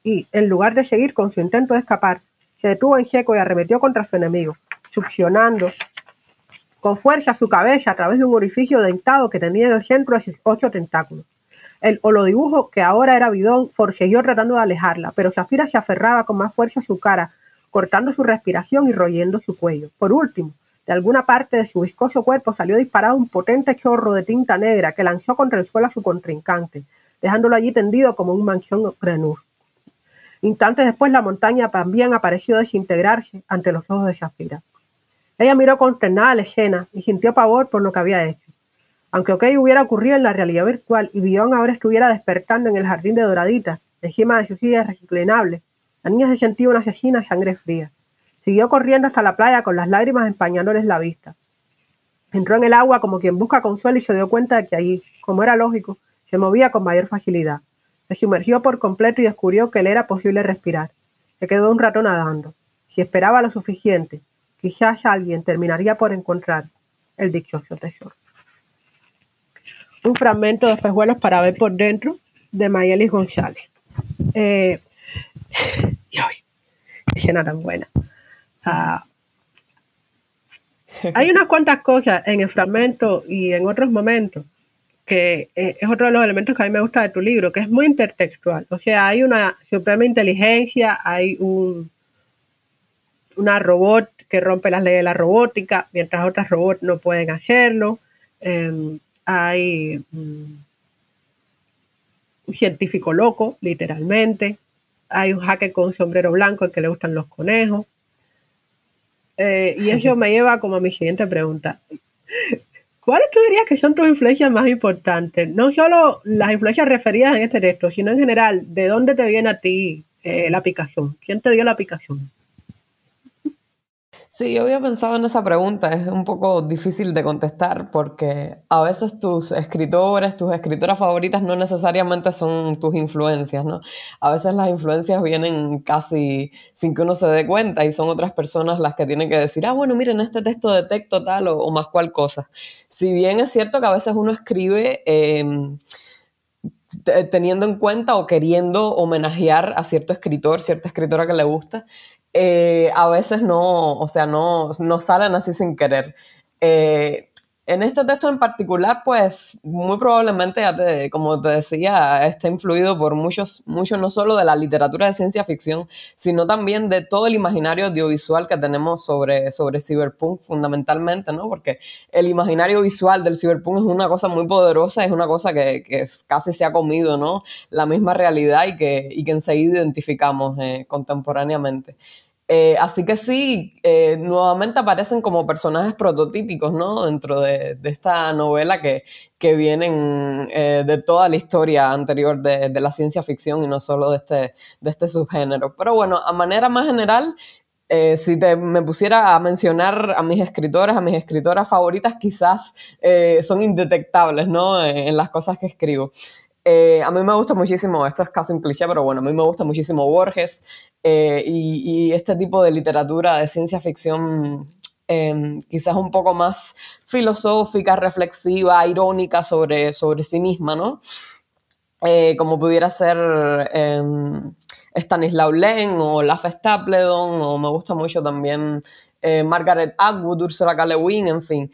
y, en lugar de seguir con su intento de escapar, se detuvo en seco y arremetió contra su enemigo, succionando con fuerza su cabeza a través de un orificio dentado que tenía en el centro de sus ocho tentáculos. El holodibujo, que ahora era bidón, forcejeó tratando de alejarla, pero Zafira se aferraba con más fuerza a su cara, cortando su respiración y royendo su cuello. Por último, de alguna parte de su viscoso cuerpo salió disparado un potente chorro de tinta negra que lanzó contra el suelo a su contrincante, dejándolo allí tendido como un manchón granur. Instantes después la montaña también apareció desintegrarse ante los ojos de Shafira. Ella miró consternada la escena y sintió pavor por lo que había hecho. Aunque OK hubiera ocurrido en la realidad virtual y Bion ahora estuviera despertando en el jardín de Doradita, de su silla reciclinable, la niña se sentía una asesina a sangre fría. Siguió corriendo hasta la playa con las lágrimas empañándoles la vista. Entró en el agua como quien busca consuelo y se dio cuenta de que allí, como era lógico, se movía con mayor facilidad. Se sumergió por completo y descubrió que le era posible respirar. Se quedó un rato nadando. Si esperaba lo suficiente, quizás alguien terminaría por encontrar el dichoso tesoro. Un fragmento de espejuelos para ver por dentro de Mayelis González. Eh, y hoy, qué tan buena. Hay unas cuantas cosas en el fragmento y en otros momentos que eh, es otro de los elementos que a mí me gusta de tu libro, que es muy intertextual. O sea, hay una suprema inteligencia, hay un, una robot que rompe las leyes de la robótica, mientras otras robots no pueden hacerlo. Em, hay un científico loco, literalmente. Hay un hacker con un sombrero blanco al que le gustan los conejos. Eh, y eso me lleva como a mi siguiente pregunta. ¿Cuáles tú dirías que son tus influencias más importantes? No solo las influencias referidas en este texto, sino en general, ¿de dónde te viene a ti eh, la aplicación? ¿Quién te dio la aplicación? Sí, yo había pensado en esa pregunta, es un poco difícil de contestar porque a veces tus escritores, tus escritoras favoritas no necesariamente son tus influencias, ¿no? A veces las influencias vienen casi sin que uno se dé cuenta y son otras personas las que tienen que decir, ah, bueno, miren, este texto detecto tal o, más cual cosa. Si bien es cierto que a veces uno escribe... Em, teniendo en cuenta o queriendo homenajear a cierto escritor, cierta escritora que le gusta, eh, a veces no, o sea, no, no salen así sin querer. Eh, en este texto en particular, pues muy probablemente, como te decía, está influido por muchos, muchos no solo de la literatura de ciencia ficción, sino también de todo el imaginario audiovisual que tenemos sobre, sobre cyberpunk fundamentalmente, ¿no? Porque el imaginario visual del cyberpunk es una cosa muy poderosa, es una cosa que, que casi se ha comido, ¿no? La misma realidad y que, y que enseguida identificamos eh, contemporáneamente. Eh, así que sí, eh, nuevamente aparecen como personajes prototípicos, ¿no? Dentro de, esta novela que, que vienen eh, de toda la historia anterior de, la ciencia ficción y no solo de este, de este subgénero. Pero bueno, a manera más general, si te, me pusiera a mencionar a mis escritores, a mis escritoras favoritas, quizás son indetectables, ¿no? en las cosas que escribo. A mí me gusta muchísimo, esto es casi un cliché, pero bueno, a mí me gusta muchísimo Borges, eh, y, este tipo de literatura de ciencia ficción em, quizás un poco más filosófica, reflexiva, irónica sobre, sobre sí misma, ¿no? Eh, como pudiera ser em, Stanislaw Lem o Lafe Stapledon, o me gusta mucho también eh, Margaret Atwood, Ursula K. En fin.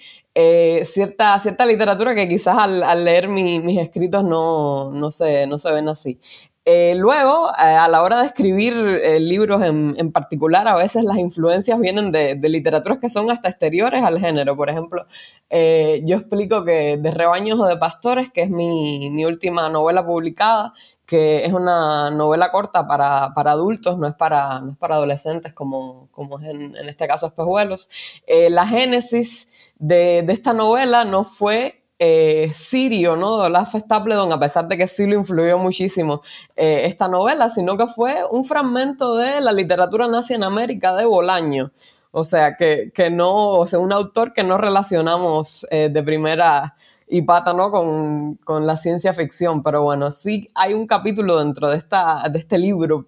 Cierta, cierta literatura que quizás al, leer mis escritos no, no, se, no se ven así. Eh, luego, eh, a la hora de escribir eh, libros en, particular, a veces las influencias vienen de, literaturas que son hasta exteriores al género. Por ejemplo, yo explico que De Rebaños o de Pastores, que es mi, última novela publicada, que es una novela corta para, adultos, no es para, para adolescentes como, como es en, este caso Espejuelos. la génesis de, de esta novela no fue eh, Sirio, ¿no? De Olaf Stapledon, a pesar de que sí lo influyó muchísimo eh, esta novela, sino que fue un fragmento de la literatura nazi en América de Bolaño. O sea, que, no, o sea, un autor que no relacionamos eh, de primera y pata, ¿no? Con, con, la ciencia ficción. Pero bueno, sí hay un capítulo dentro de, esta, de este libro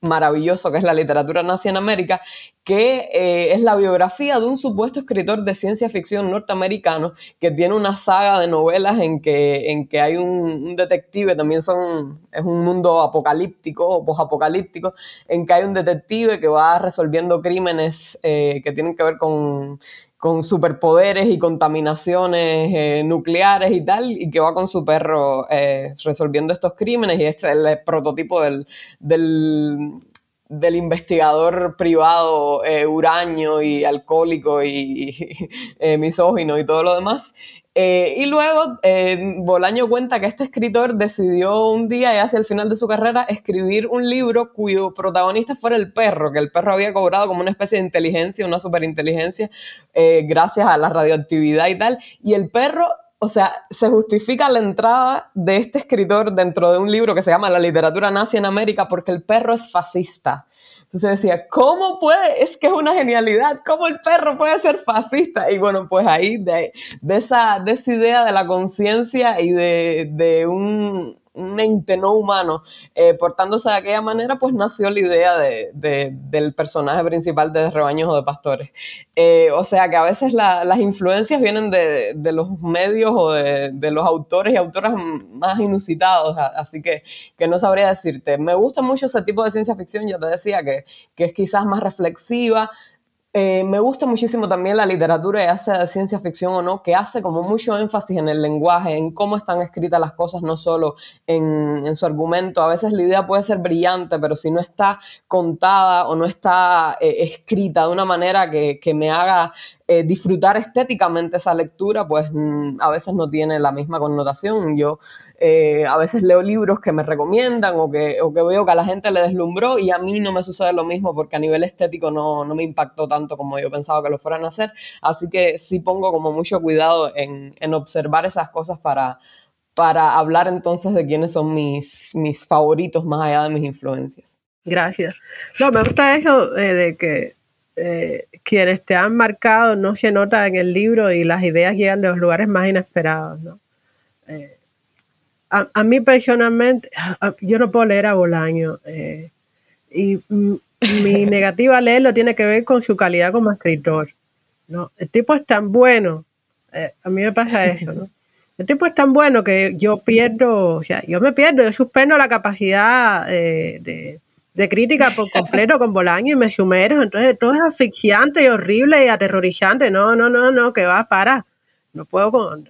maravilloso que es la literatura nazi en América, que eh, es la biografía de un supuesto escritor de ciencia ficción norteamericano que tiene una saga de novelas en que, en que hay un, detective, también son, es un mundo apocalíptico o posapocalíptico, en que hay un detective que va resolviendo crímenes eh, que tienen que ver con con superpoderes y contaminaciones eh, nucleares y tal, y que va con su perro eh, resolviendo estos crímenes, y este es el prototipo del, del, investigador privado eh, y alcohólico y misógino y todo lo demás. Eh, y luego eh, Bolaño cuenta que este escritor decidió un día y hacia el final de su carrera escribir un libro cuyo protagonista fuera el perro, que el perro había cobrado como una especie de inteligencia, una superinteligencia, eh, gracias a la radioactividad y tal. Y el perro, o sea, se justifica la entrada de este escritor dentro de un libro que se llama La literatura nazi en América porque el perro es fascista. Entonces decía, ¿cómo puede? Es que es una genialidad, ¿cómo el perro puede ser fascista? Y bueno, pues ahí de, de esa, de esa idea de la conciencia y de, de un, un ente no humano eh, portándose de aquella manera, pues nació la idea de, del personaje principal de Rebaños o de Pastores. Eh, o sea que a veces las influencias vienen de, los medios o de, los autores y autoras más inusitados, así que, que no sabría decirte. Me gusta mucho ese tipo de ciencia ficción, ya te decía, que, que es quizás más reflexiva, eh, me gusta muchísimo también la literatura, ya sea de ciencia ficción o no, que hace como mucho énfasis en el lenguaje, en cómo están escritas las cosas, no solo en, su argumento. A veces la idea puede ser brillante, pero si no está contada o no está eh, escrita de una manera que, que me haga eh, disfrutar estéticamente esa lectura, pues mm, a veces no tiene la misma connotación. Yo eh, a veces leo libros que me recomiendan o que, o que, veo que a la gente le deslumbró y a mí no me sucede lo mismo porque a nivel estético no, no me impactó tanto como yo pensaba que lo fueran a hacer. Así que sí pongo como mucho cuidado en, en observar esas cosas para, para hablar entonces de quiénes son mis, mis favoritos más allá de mis influencias. Gracias. No, me gusta eso eh, de que eh, quienes te han marcado no se nota en el libro y las ideas llegan de los lugares más inesperados. ¿no? Eh, a, mí personalmente, yo no puedo leer a Bolaño eh, y mi negativa a leerlo tiene que ver con su calidad como escritor. ¿no? El tipo es tan bueno, a mí me pasa eso. ¿no? El tipo es tan bueno que yo pierdo, o sea, yo me pierdo, yo suspendo la capacidad eh, de, de, crítica por completo con Bolaño y me sumerjo. Entonces todo es asfixiante y horrible y aterrorizante. No, no, no, no, que va, para. No puedo con.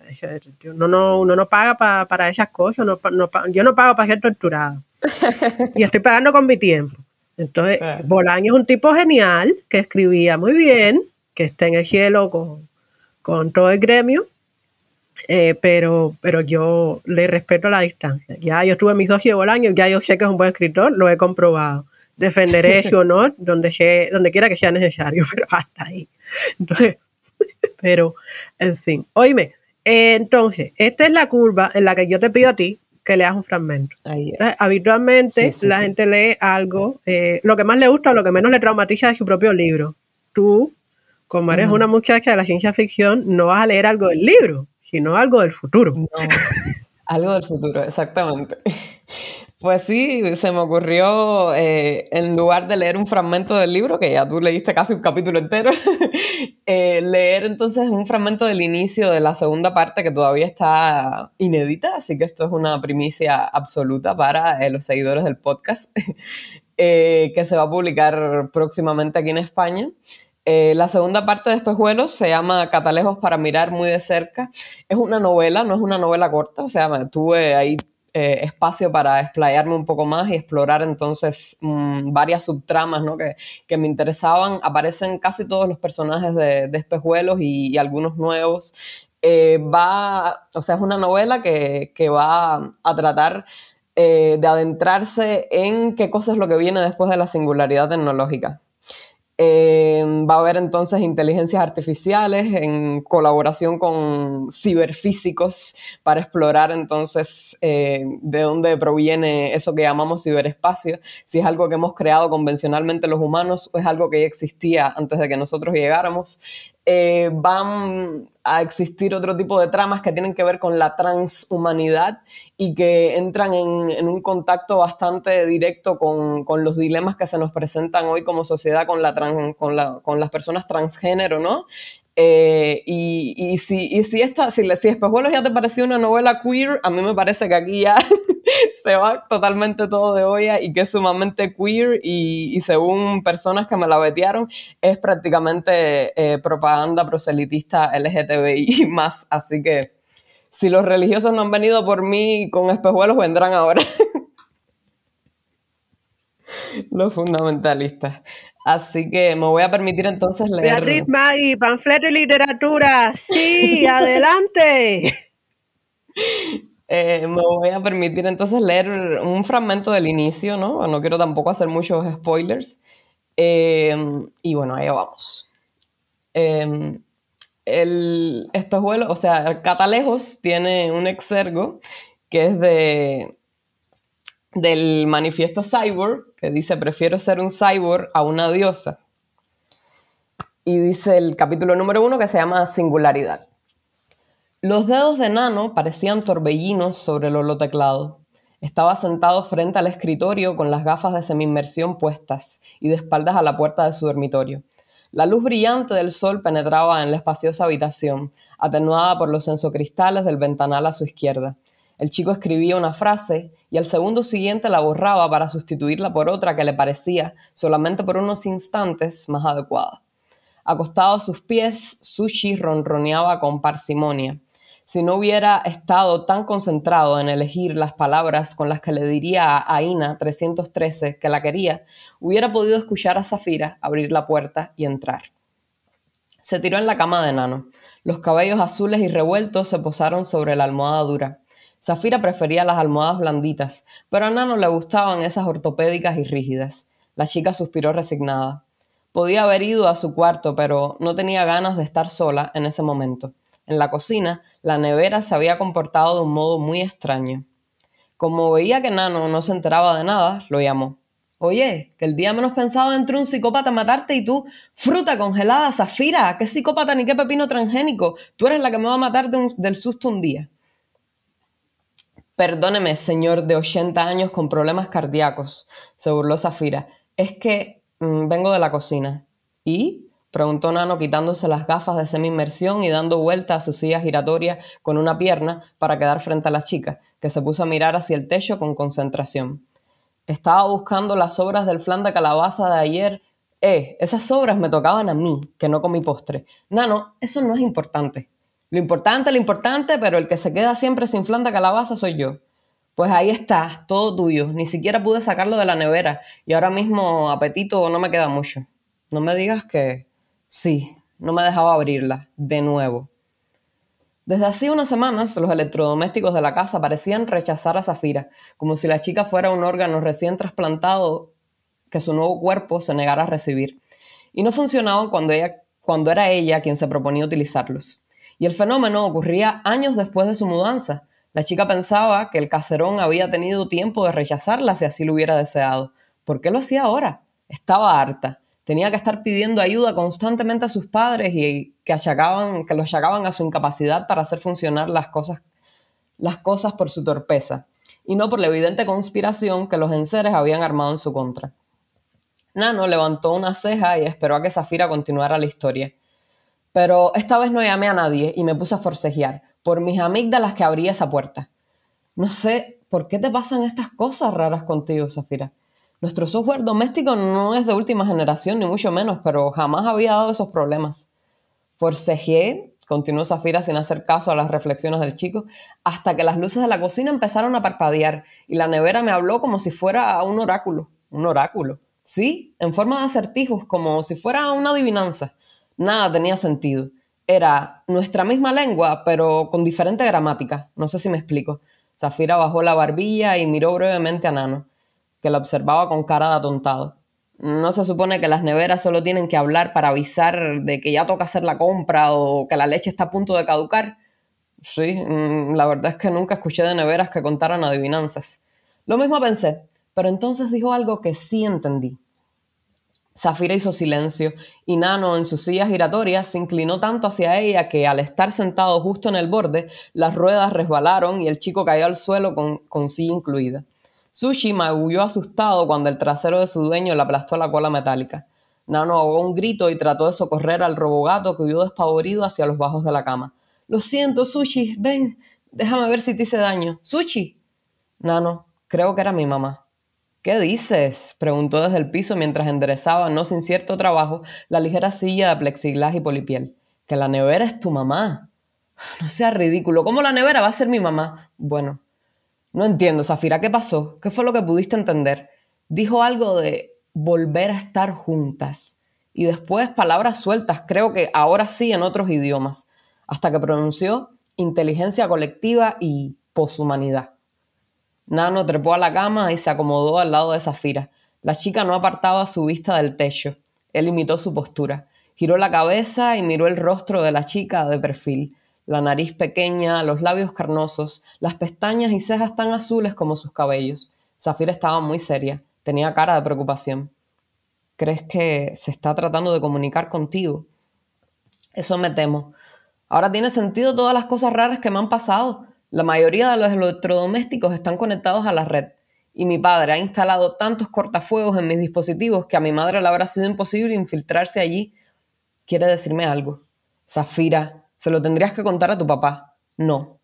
Uno no, uno no paga para esas cosas. No, yo no pago para ser torturado. y estoy pagando con mi tiempo. Entonces, Bolaño es un tipo genial que escribía muy bien, que está en el cielo con, con todo el gremio, eh, pero, pero yo le respeto la distancia. Ya yo estuve en mi socio de Bolaño, ya yo sé que es un buen escritor, lo he comprobado. Defenderé su honor donde, donde quiera que sea necesario, pero hasta ahí. Entonces, pero, en fin. Oíme, eh, entonces, esta es la curva en la que yo te pido a ti que leas un fragmento. habitualmente la gente lee algo, eh, lo que más le gusta o lo que menos le traumatiza de su propio libro. Tú, como eres una muchacha de la ciencia ficción, no vas a leer algo del libro, sino algo del futuro. algo del futuro, exactamente. Pues sí, se me ocurrió, eh, en lugar de leer un fragmento del libro, que ya tú leíste casi un capítulo entero, eh, leer entonces un fragmento del inicio de la segunda parte que todavía está inédita, así que esto es una primicia absoluta para eh, los seguidores del podcast, que se va a publicar próximamente aquí en España. La segunda parte de Espejuelos se llama Catalejos para mirar muy de cerca. Es una novela, no es una novela corta, o sea, tuve ahí eh, espacio para explayarme un poco más y explorar entonces mm, varias subtramas ¿no? que, que, me interesaban. Aparecen casi todos los personajes de, de Espejuelos y, algunos nuevos. Eh, va, o sea, es una novela que, que va a tratar eh, de adentrarse en qué cosa es lo que viene después de la singularidad tecnológica. Eh, va a haber entonces inteligencias artificiales en colaboración con ciberfísicos para explorar entonces eh, de dónde proviene eso que llamamos ciberespacio, si es algo que hemos creado convencionalmente los humanos o es algo que ya existía antes de que nosotros llegáramos. Eh, van a existir otro tipo de tramas que tienen que ver con la transhumanidad y que entran en, un contacto bastante directo con, los dilemas que se nos presentan hoy como sociedad con, la con, con las personas transgénero, ¿no? Eh, y, si, esta, si Espejuelos ya te pareció una novela queer, a mí me parece que aquí ya se va totalmente todo de olla y que es sumamente queer y, según personas que me la vetearon, es prácticamente eh, propaganda proselitista LGTBI más. Así que si los religiosos no han venido por mí con espejuelos, vendrán ahora. los fundamentalistas. Así que me voy a permitir entonces leer. Beatriz Magui, panfleto y literatura. Sí, adelante. Eh, me voy a permitir entonces leer un fragmento del inicio, ¿no? No quiero tampoco hacer muchos spoilers. Eh, y bueno, ahí vamos. Eh, el espejuelo, o sea, Catalejos tiene un exergo que es de del manifiesto cyborg, que dice, prefiero ser un cyborg a una diosa. Y dice el capítulo número uno que se llama Singularidad. Los dedos de Nano parecían torbellinos sobre el holoteclado. Estaba sentado frente al escritorio con las gafas de semi-inmersión puestas y de espaldas a la puerta de su dormitorio. La luz brillante del sol penetraba en la espaciosa habitación, atenuada por los sensocristales del ventanal a su izquierda. El chico escribía una frase y al segundo siguiente la borraba para sustituirla por otra que le parecía, solamente por unos instantes, más adecuada. Acostado a sus pies, Sushi ronroneaba con parsimonia si no hubiera estado tan concentrado en elegir las palabras con las que le diría a Aina 313 que la quería, hubiera podido escuchar a Zafira abrir la puerta y entrar. Se tiró en la cama de Nano. Los cabellos azules y revueltos se posaron sobre la almohada dura. Zafira prefería las almohadas blanditas, pero a Nano le gustaban esas ortopédicas y rígidas. La chica suspiró resignada. Podía haber ido a su cuarto, pero no tenía ganas de estar sola en ese momento. En la cocina, la nevera se había comportado de un modo muy extraño. Como veía que Nano no se enteraba de nada, lo llamó. Oye, que el día menos pensado entró un psicópata a matarte y tú, fruta congelada, Zafira, qué psicópata ni qué pepino transgénico, tú eres la que me va a matar del susto un día. Perdóneme, señor de 80 años con problemas cardíacos, se burló Zafira. Es que mm, vengo de la cocina. ¿Y? preguntó Nano quitándose las gafas de semi-inmersión y dando vuelta a su silla giratoria con una pierna para quedar frente a la chica, que se puso a mirar hacia el techo con concentración. Estaba buscando las sobras del flan de calabaza de ayer. Eh, esas sobras me tocaban a mí, que no comí postre. Nano, eso no es importante. Lo importante, lo importante, pero el que se queda siempre sin flan de calabaza soy yo. Pues ahí está, todo tuyo. Ni siquiera pude sacarlo de la nevera y ahora mismo apetito no me queda mucho. No me digas que sí, no me dejaba abrirla, de nuevo. Desde hacía unas semanas, los electrodomésticos de la casa parecían rechazar a Zafira, como si la chica fuera un órgano recién trasplantado que su nuevo cuerpo se negara a recibir. Y no funcionaban cuando, ella, cuando era ella quien se proponía utilizarlos. Y el fenómeno ocurría años después de su mudanza. La chica pensaba que el caserón había tenido tiempo de rechazarla si así lo hubiera deseado. ¿Por qué lo hacía ahora? Estaba harta. Tenía que estar pidiendo ayuda constantemente a sus padres y que, achacaban, que lo achacaban a su incapacidad para hacer funcionar las cosas, las cosas por su torpeza y no por la evidente conspiración que los enseres habían armado en su contra. Nano levantó una ceja y esperó a que Zafira continuara la historia. Pero esta vez no llamé a nadie y me puse a forcejear, por mis amígdalas que abría esa puerta. No sé por qué te pasan estas cosas raras contigo, Zafira. Nuestro software doméstico no es de última generación, ni mucho menos, pero jamás había dado esos problemas. Forcejeé, continuó Zafira sin hacer caso a las reflexiones del chico, hasta que las luces de la cocina empezaron a parpadear y la nevera me habló como si fuera un oráculo. Un oráculo. Sí, en forma de acertijos, como si fuera una adivinanza. Nada tenía sentido. Era nuestra misma lengua, pero con diferente gramática. No sé si me explico. Zafira bajó la barbilla y miró brevemente a Nano, que la observaba con cara de atontado. No se supone que las neveras solo tienen que hablar para avisar de que ya toca hacer la compra o que la leche está a punto de caducar. Sí, mm, la verdad es que nunca escuché de neveras que contaran adivinanzas. Lo mismo pensé, pero entonces dijo algo que sí entendí. Zafira hizo silencio y Nano en sus sillas giratorias se inclinó tanto hacia ella que al estar sentado justo en el borde, las ruedas resbalaron y el chico cayó al suelo con, con silla incluida. Sushi maulló asustado cuando el trasero de su dueño le aplastó la cola metálica. Nano ahogó un grito y trató de socorrer al robogato que huyó despavorido hacia los bajos de la cama. Lo siento, Sushi, ven, déjame ver si te hice daño. Sushi. Nano, creo que era mi mamá. ¿Qué dices? preguntó desde el piso mientras enderezaba, no sin cierto trabajo, la ligera silla de plexiglas y polipiel. Que la nevera es tu mamá. No sea ridículo. ¿Cómo la nevera va a ser mi mamá? Bueno, no entiendo, Zafira, ¿qué pasó? ¿Qué fue lo que pudiste entender? Dijo algo de volver a estar juntas. Y después palabras sueltas, creo que ahora sí en otros idiomas, hasta que pronunció inteligencia colectiva y poshumanidad. Nano trepó a la cama y se acomodó al lado de Zafira. La chica no apartaba su vista del techo. Él imitó su postura. Giró la cabeza y miró el rostro de la chica de perfil. La nariz pequeña, los labios carnosos, las pestañas y cejas tan azules como sus cabellos. Zafira estaba muy seria. Tenía cara de preocupación. ¿Crees que se está tratando de comunicar contigo? Eso me temo. Ahora tiene sentido todas las cosas raras que me han pasado. La mayoría de los electrodomésticos están conectados a la red y mi padre ha instalado tantos cortafuegos en mis dispositivos que a mi madre le habrá sido imposible infiltrarse allí. ¿Quiere decirme algo? Zafira, se lo tendrías que contar a tu papá. No.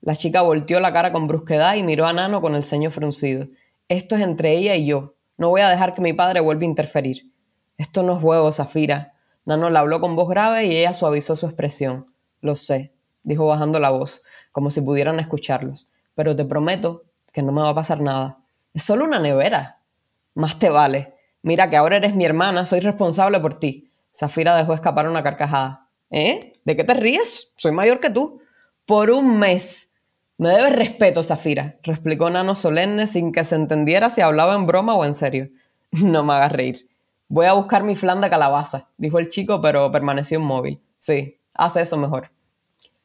La chica volteó la cara con brusquedad y miró a Nano con el ceño fruncido. Esto es entre ella y yo. No voy a dejar que mi padre vuelva a interferir. Esto no es juego, Zafira. Nano le habló con voz grave y ella suavizó su expresión. Lo sé, dijo bajando la voz como si pudieran escucharlos. Pero te prometo que no me va a pasar nada. Es solo una nevera. Más te vale. Mira que ahora eres mi hermana, soy responsable por ti. Zafira dejó escapar una carcajada. ¿Eh? ¿De qué te ríes? Soy mayor que tú. Por un mes. Me debes respeto, Zafira, replicó Nano solemne sin que se entendiera si hablaba en broma o en serio. No me hagas reír. Voy a buscar mi flan de calabaza, dijo el chico, pero permaneció inmóvil. Sí, hace eso mejor.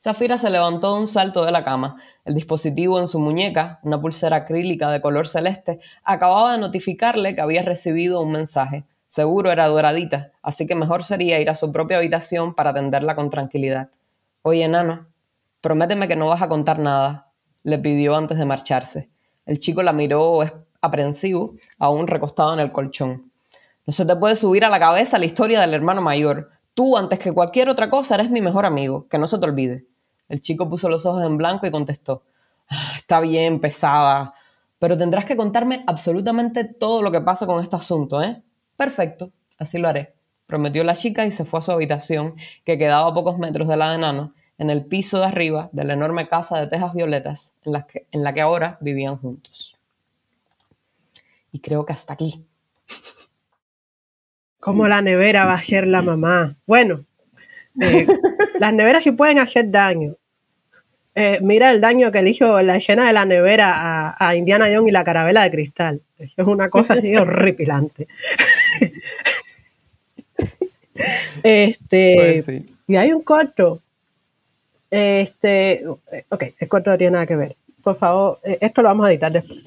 Zafira se levantó de un salto de la cama. El dispositivo en su muñeca, una pulsera acrílica de color celeste, acababa de notificarle que había recibido un mensaje. Seguro era doradita, así que mejor sería ir a su propia habitación para atenderla con tranquilidad. Oye, enano, prométeme que no vas a contar nada, le pidió antes de marcharse. El chico la miró aprensivo, aún recostado en el colchón. No se te puede subir a la cabeza la historia del hermano mayor. Tú, antes que cualquier otra cosa, eres mi mejor amigo, que no se te olvide. El chico puso los ojos en blanco y contestó, ah, está bien, pesada, pero tendrás que contarme absolutamente todo lo que pasa con este asunto, ¿eh? Perfecto, así lo haré, prometió la chica y se fue a su habitación, que quedaba a pocos metros de la de Nano, en el piso de arriba de la enorme casa de tejas violetas en la que, en la que ahora vivían juntos. Y creo que hasta aquí. Como la nevera va a ser la mamá. Bueno, eh, las neveras sí pueden hacer daño. Eh, mira el daño que le hizo la escena de la nevera a, Indiana Jones y la carabela de cristal. es una cosa así horripilante. este, pues Y hay un corto. Este, ok, el corto no tiene nada que ver. Por favor, eh, esto lo vamos a editar después.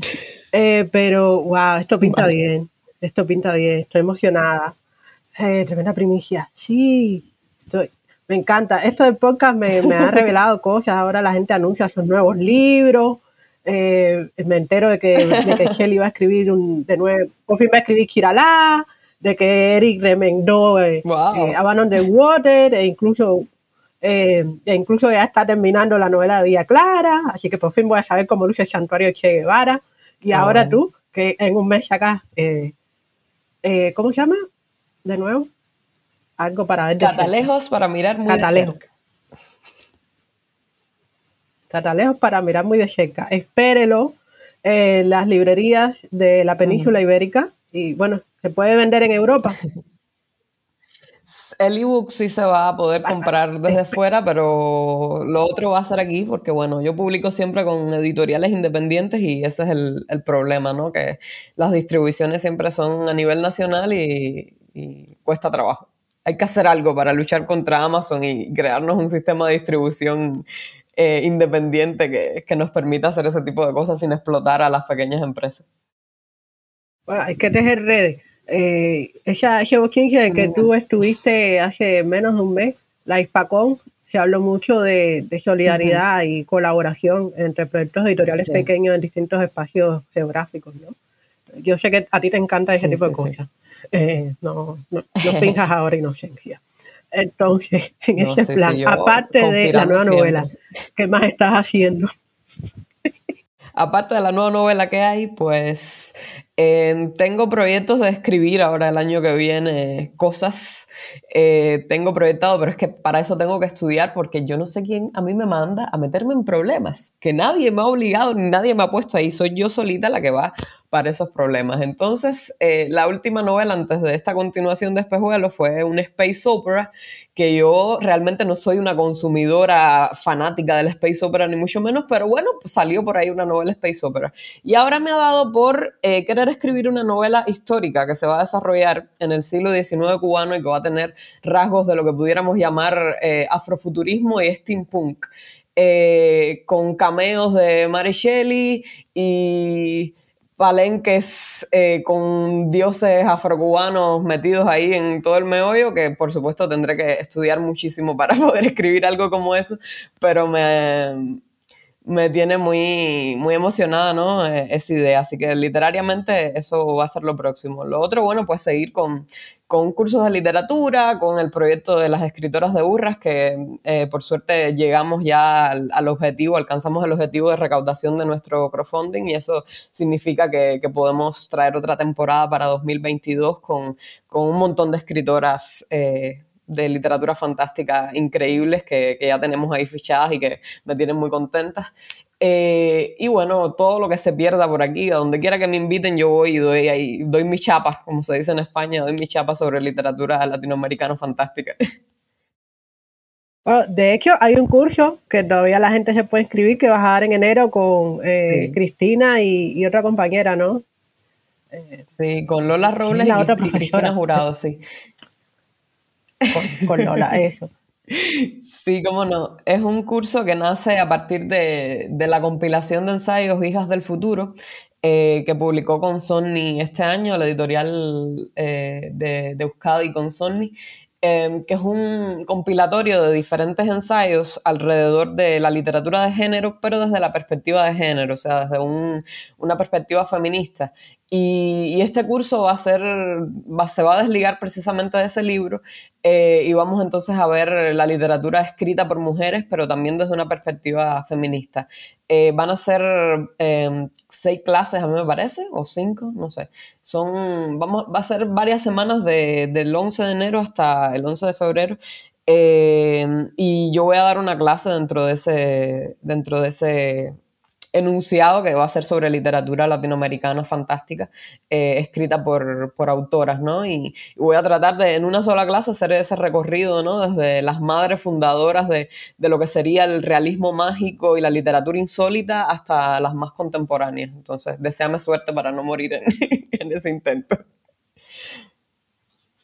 pero, wow, esto pinta bien. Esto pinta bien. Estoy emocionada. tremenda primicia. Sí, estoy, me encanta. Esto del podcast me, ha revelado cosas. Ahora la gente anuncia sus nuevos libros. Eh, me entero de que, de que Shelly va a escribir un, de nuevo, por fin va a escribir Kirala, de que Eric remendó eh, eh the Water, e incluso, eh, e incluso ya está terminando la novela de Vía Clara, así que por fin voy a saber cómo luce el santuario Che Guevara. Y ahora tú, que en un mes acá, ¿cómo se llama? De nuevo algo para ver. Catalejos para mirar muy de cerca. Catalejos para mirar muy de cerca. Espérelo en las librerías de la península ibérica y bueno, se puede vender en Europa. El ebook sí se va a poder comprar desde fuera, pero lo otro va a ser aquí porque, bueno, yo publico siempre con editoriales independientes y ese es el, problema, ¿no? Que las distribuciones siempre son a nivel nacional y cuesta trabajo hay que hacer algo para luchar contra Amazon y crearnos un sistema de distribución eh, independiente que, nos permita hacer ese tipo de cosas sin explotar a las pequeñas empresas. Bueno, hay que tejer redes. Eh, esa, en que tú estuviste hace menos de un mes, la ISPACON, se habló mucho de, solidaridad y colaboración entre proyectos editoriales pequeños en distintos espacios geográficos, ¿no? Yo sé que a ti te encanta ese tipo de cosas. Eh, no, no, no ahora inocencia. Entonces, en ese plan, aparte de la nueva novela, ¿qué más estás haciendo? aparte de la nueva novela que hay, pues eh, tengo proyectos de escribir ahora el año que viene cosas. Eh, tengo proyectado, pero es que para eso tengo que estudiar porque yo no sé quién a mí me manda a meterme en problemas, que nadie me ha obligado nadie me ha puesto ahí. Soy yo solita la que va para esos problemas. Entonces, eh, la última novela antes de esta continuación de Espejuelo fue un space opera que yo realmente no soy una consumidora fanática del space opera ni mucho menos, pero bueno, pues salió por ahí una novela space opera. Y ahora me ha dado por eh, escribir una novela histórica que se va a desarrollar en el siglo XIX cubano y que va a tener rasgos de lo que pudiéramos llamar eh, afrofuturismo y steampunk. con cameos de Mary Shelley y palenques eh, con dioses afrocubanos metidos ahí en todo el meollo, que por supuesto tendré que estudiar muchísimo para poder escribir algo como eso, pero me, me tiene muy, muy emocionada, ¿no? E, esa idea. Así que literariamente eso va a ser lo próximo. Lo otro, bueno, pues seguir con, con cursos de literatura, con el proyecto de las escritoras de burras, que eh, por suerte llegamos ya al, objetivo, alcanzamos el objetivo de recaudación de nuestro crowdfunding y eso significa que, podemos traer otra temporada para 2022 con, con un montón de escritoras. Eh, de literatura fantástica increíbles que, ya tenemos ahí fichadas y que me tienen muy contentas. Eh, y bueno, todo lo que se pierda por aquí, a donde quiera que me inviten, yo voy y doy, ahí, doy mi chapa, como se dice en España, doy mi chapa sobre literatura latinoamericana fantástica. de hecho, hay un curso que todavía la gente se puede inscribir que vas a dar en enero con eh, Cristina y, otra compañera, ¿no? sí, con Lola Robles y, Cristina Jurado, sí con, Lola, eso. Sí, cómo no. Es un curso que nace a partir de, la compilación de ensayos Hijas del Futuro, eh, que publicó con Sony este año, la editorial eh, de, de, Euskadi con Sony, Em, que es un compilatorio de diferentes ensayos alrededor de la literatura de género, pero desde la perspectiva de género, o sea, desde una perspectiva feminista. Y, este curso va a ser, va, se va a desligar precisamente de ese libro eh, y vamos entonces a ver la literatura escrita por mujeres, pero también desde una perspectiva feminista. Eh, van a ser em, seis clases, a mí me parece, o cinco, no sé. Son, vamos, va a ser varias semanas de, del 11 de enero hasta el 11 de febrero. Em, y yo voy a dar una clase dentro de ese, dentro de ese enunciado que va a ser sobre literatura latinoamericana fantástica, eh, escrita por, autoras, ¿no? Y, voy a tratar de, en una sola clase, hacer ese recorrido, ¿no? Desde las madres fundadoras de, lo que sería el realismo mágico y la literatura insólita hasta las más contemporáneas. Entonces, deseame suerte para no morir en, ese intento.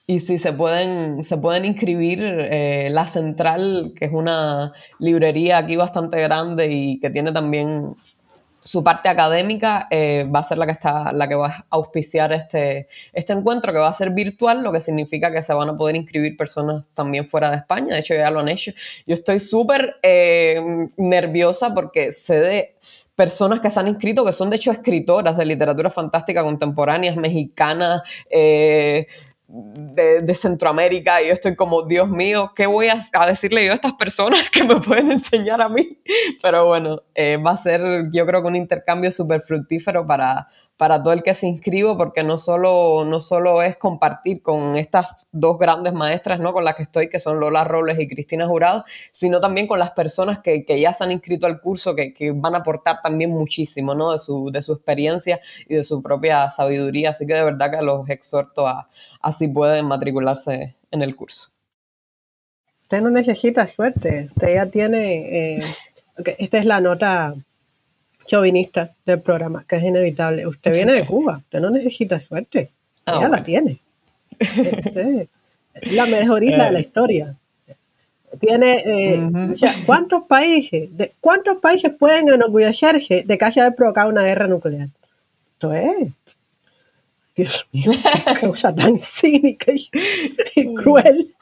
Y si se pueden, se pueden inscribir, eh, La Central, que es una librería aquí bastante grande y que tiene también su parte académica eh, va a ser la que, está, la que va a auspiciar este, este encuentro, que va a ser virtual, lo que significa que se van a poder inscribir personas también fuera de España. De hecho, ya lo han hecho. Yo estoy súper eh, nerviosa porque sé de personas que se han inscrito que son de hecho escritoras de literatura fantástica contemporáneas, mexicanas, eh, de, Centroamérica y yo estoy como, Dios mío, ¿qué voy a, decirle yo a estas personas que me pueden enseñar a mí? Pero bueno, eh, va a ser yo creo que un intercambio súper fructífero para, para todo el que se inscriba, porque no solo, no solo es compartir con estas dos grandes maestras ¿no? con las que estoy, que son Lola Robles y Cristina Jurado, sino también con las personas que, que ya se han inscrito al curso, que, que, van a aportar también muchísimo ¿no? de, su, de su experiencia y de su propia sabiduría. Así que de verdad que los exhorto a, así pueden matricularse en el curso. Usted no necesita suerte, usted ya tiene, eh, esta es la nota chauvinista del programa, que es inevitable. Usted viene de Cuba, usted no necesita suerte, ah, ya la tiene. Este, es la mejor isla de la eh. historia. Tiene, eh, ¿cuántos países, de, cuántos países pueden enorgullecerse de que haya provocado una guerra nuclear? Esto es, Dios mío, qué cosa tan cínica y, cruel.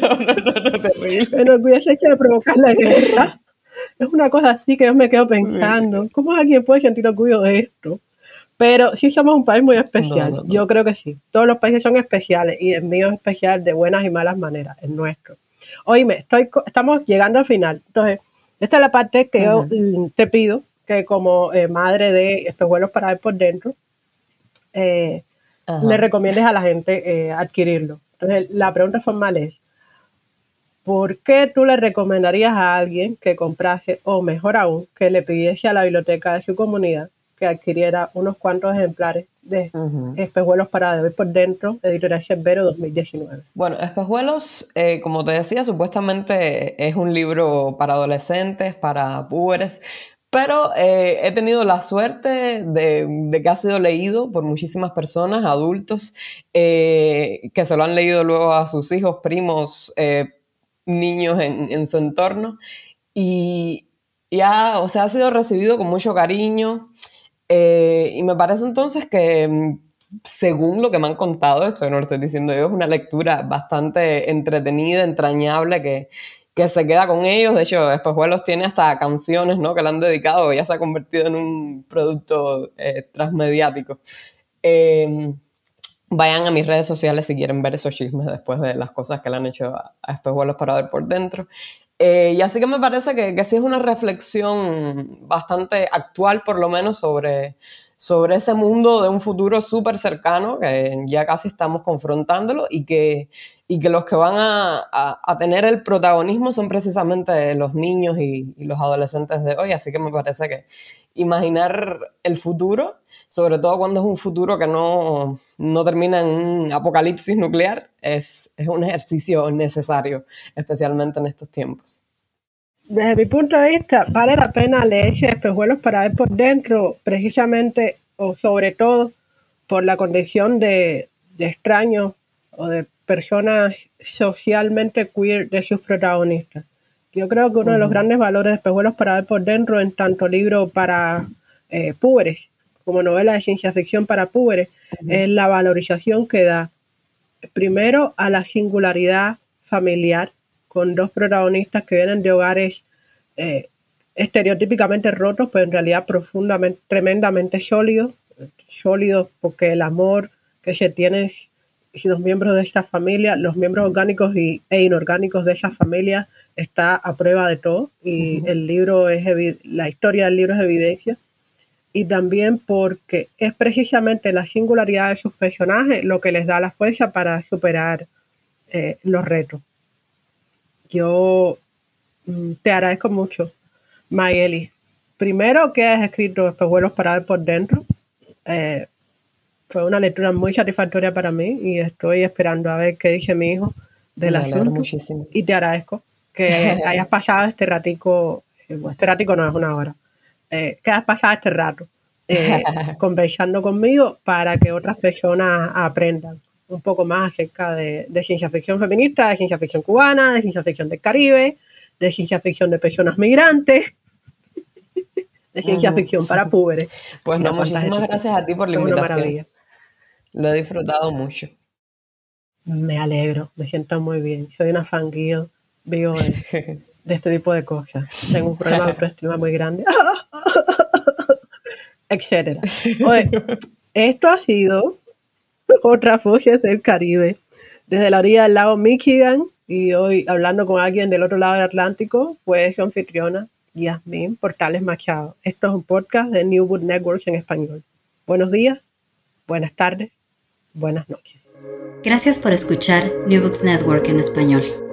No, no, no, no, terrible. Enorgullecerse de provocar la guerra es una cosa así que yo me quedo pensando, ¿cómo alguien puede sentir orgullo de esto? Pero sí somos un país muy especial, yo creo que sí. Todos los países son especiales y el mío es especial de buenas y malas maneras, el nuestro. Oíme, estoy, estamos llegando al final. Entonces, esta es la parte que yo te pido que como eh, madre de espejuelos para ver por dentro, eh, le recomiendes a la gente eh, adquirirlo. Entonces, la pregunta formal es, ¿por qué tú le recomendarías a alguien que comprase, o mejor aún, que le pidiese a la biblioteca de su comunidad que adquiriera unos cuantos ejemplares de Espejuelos para ver por dentro, editorial Cherbero 2019. Bueno, Espejuelos, eh, como te decía, supuestamente es un libro para adolescentes, para púberes, pero eh, he tenido la suerte de, que ha sido leído por muchísimas personas, adultos, eh, que se lo han leído luego a sus hijos, primos, niños en, su entorno y ya, o sea, ha sido recibido con mucho cariño eh, y me parece entonces que mm, según lo que me han contado, esto no lo estoy diciendo yo, es una lectura bastante entretenida, entrañable, que, que se queda con ellos. De hecho, Espejuelos tiene hasta canciones ¿no? que le han dedicado, ya se ha convertido en un producto eh, transmediático. Eh, Vayan a mis redes sociales si quieren ver esos chismes después de las cosas que le han hecho a, Espejuelos para ver por dentro. Eh, y así que me parece que, que, sí es una reflexión bastante actual, por lo menos, sobre, sobre ese mundo de un futuro súper cercano, que ya casi estamos confrontándolo, y que, y que los que van a, a, tener el protagonismo son precisamente los niños y los adolescentes de hoy. Así que me parece que imaginar el futuro sobre todo cuando es un futuro que no, no termina en un apocalipsis nuclear, es, es un ejercicio necesario, especialmente en estos tiempos. Desde mi punto de vista, vale la pena leerse espejuelos para ver por dentro, precisamente o sobre todo por la condición de, de extraños o de personas socialmente queer de sus protagonistas. Yo creo que uno de los grandes valores de espejuelos para ver por dentro, en tanto libro para eh, como novela de ciencia ficción para púberes, es la valorización que da primero a la singularidad familiar con dos protagonistas que vienen de hogares eh, estereotípicamente rotos, pero en realidad profundamente, tremendamente sólidos, sólidos porque el amor que se tiene los miembros de esta familia, los miembros orgánicos y, e inorgánicos de esa familia está a prueba de todo y el libro es la historia del libro es evidencia y también porque es precisamente la singularidad de sus personajes lo que les da la fuerza para superar eh, los retos. Yo mm, te agradezco mucho, Mayeli. Primero que has escrito Espejuelos para ver por dentro. Eh, fue una lectura muy satisfactoria para mí y estoy esperando a ver qué dice mi hijo de la muchísimo. Y te agradezco que hayas pasado este ratico, este ratico no es una hora, eh, que hayas pasado este rato eh, conversando conmigo para que otras personas aprendan un poco más acerca de, de, ciencia ficción feminista, de ciencia ficción cubana, de ciencia ficción del Caribe, de ciencia ficción de personas migrantes, de ciencia ficción para púberes. Pues no, muchísimas gracias a ti por la invitación. Lo he disfrutado mucho. Me alegro, me siento muy bien. Soy una fanguillo, vivo de, este tipo de cosas. Tengo un problema de autoestima muy grande, etcétera. esto ha sido otra Voces del Caribe, desde la orilla del lago Michigan, y hoy hablando con alguien del otro lado del Atlántico, fue su anfitriona, Yasmin Portales Machado. Esto es un podcast de New Book Networks en español. Buenos días, buenas tardes, buenas noches. Gracias por escuchar New Books Network en español.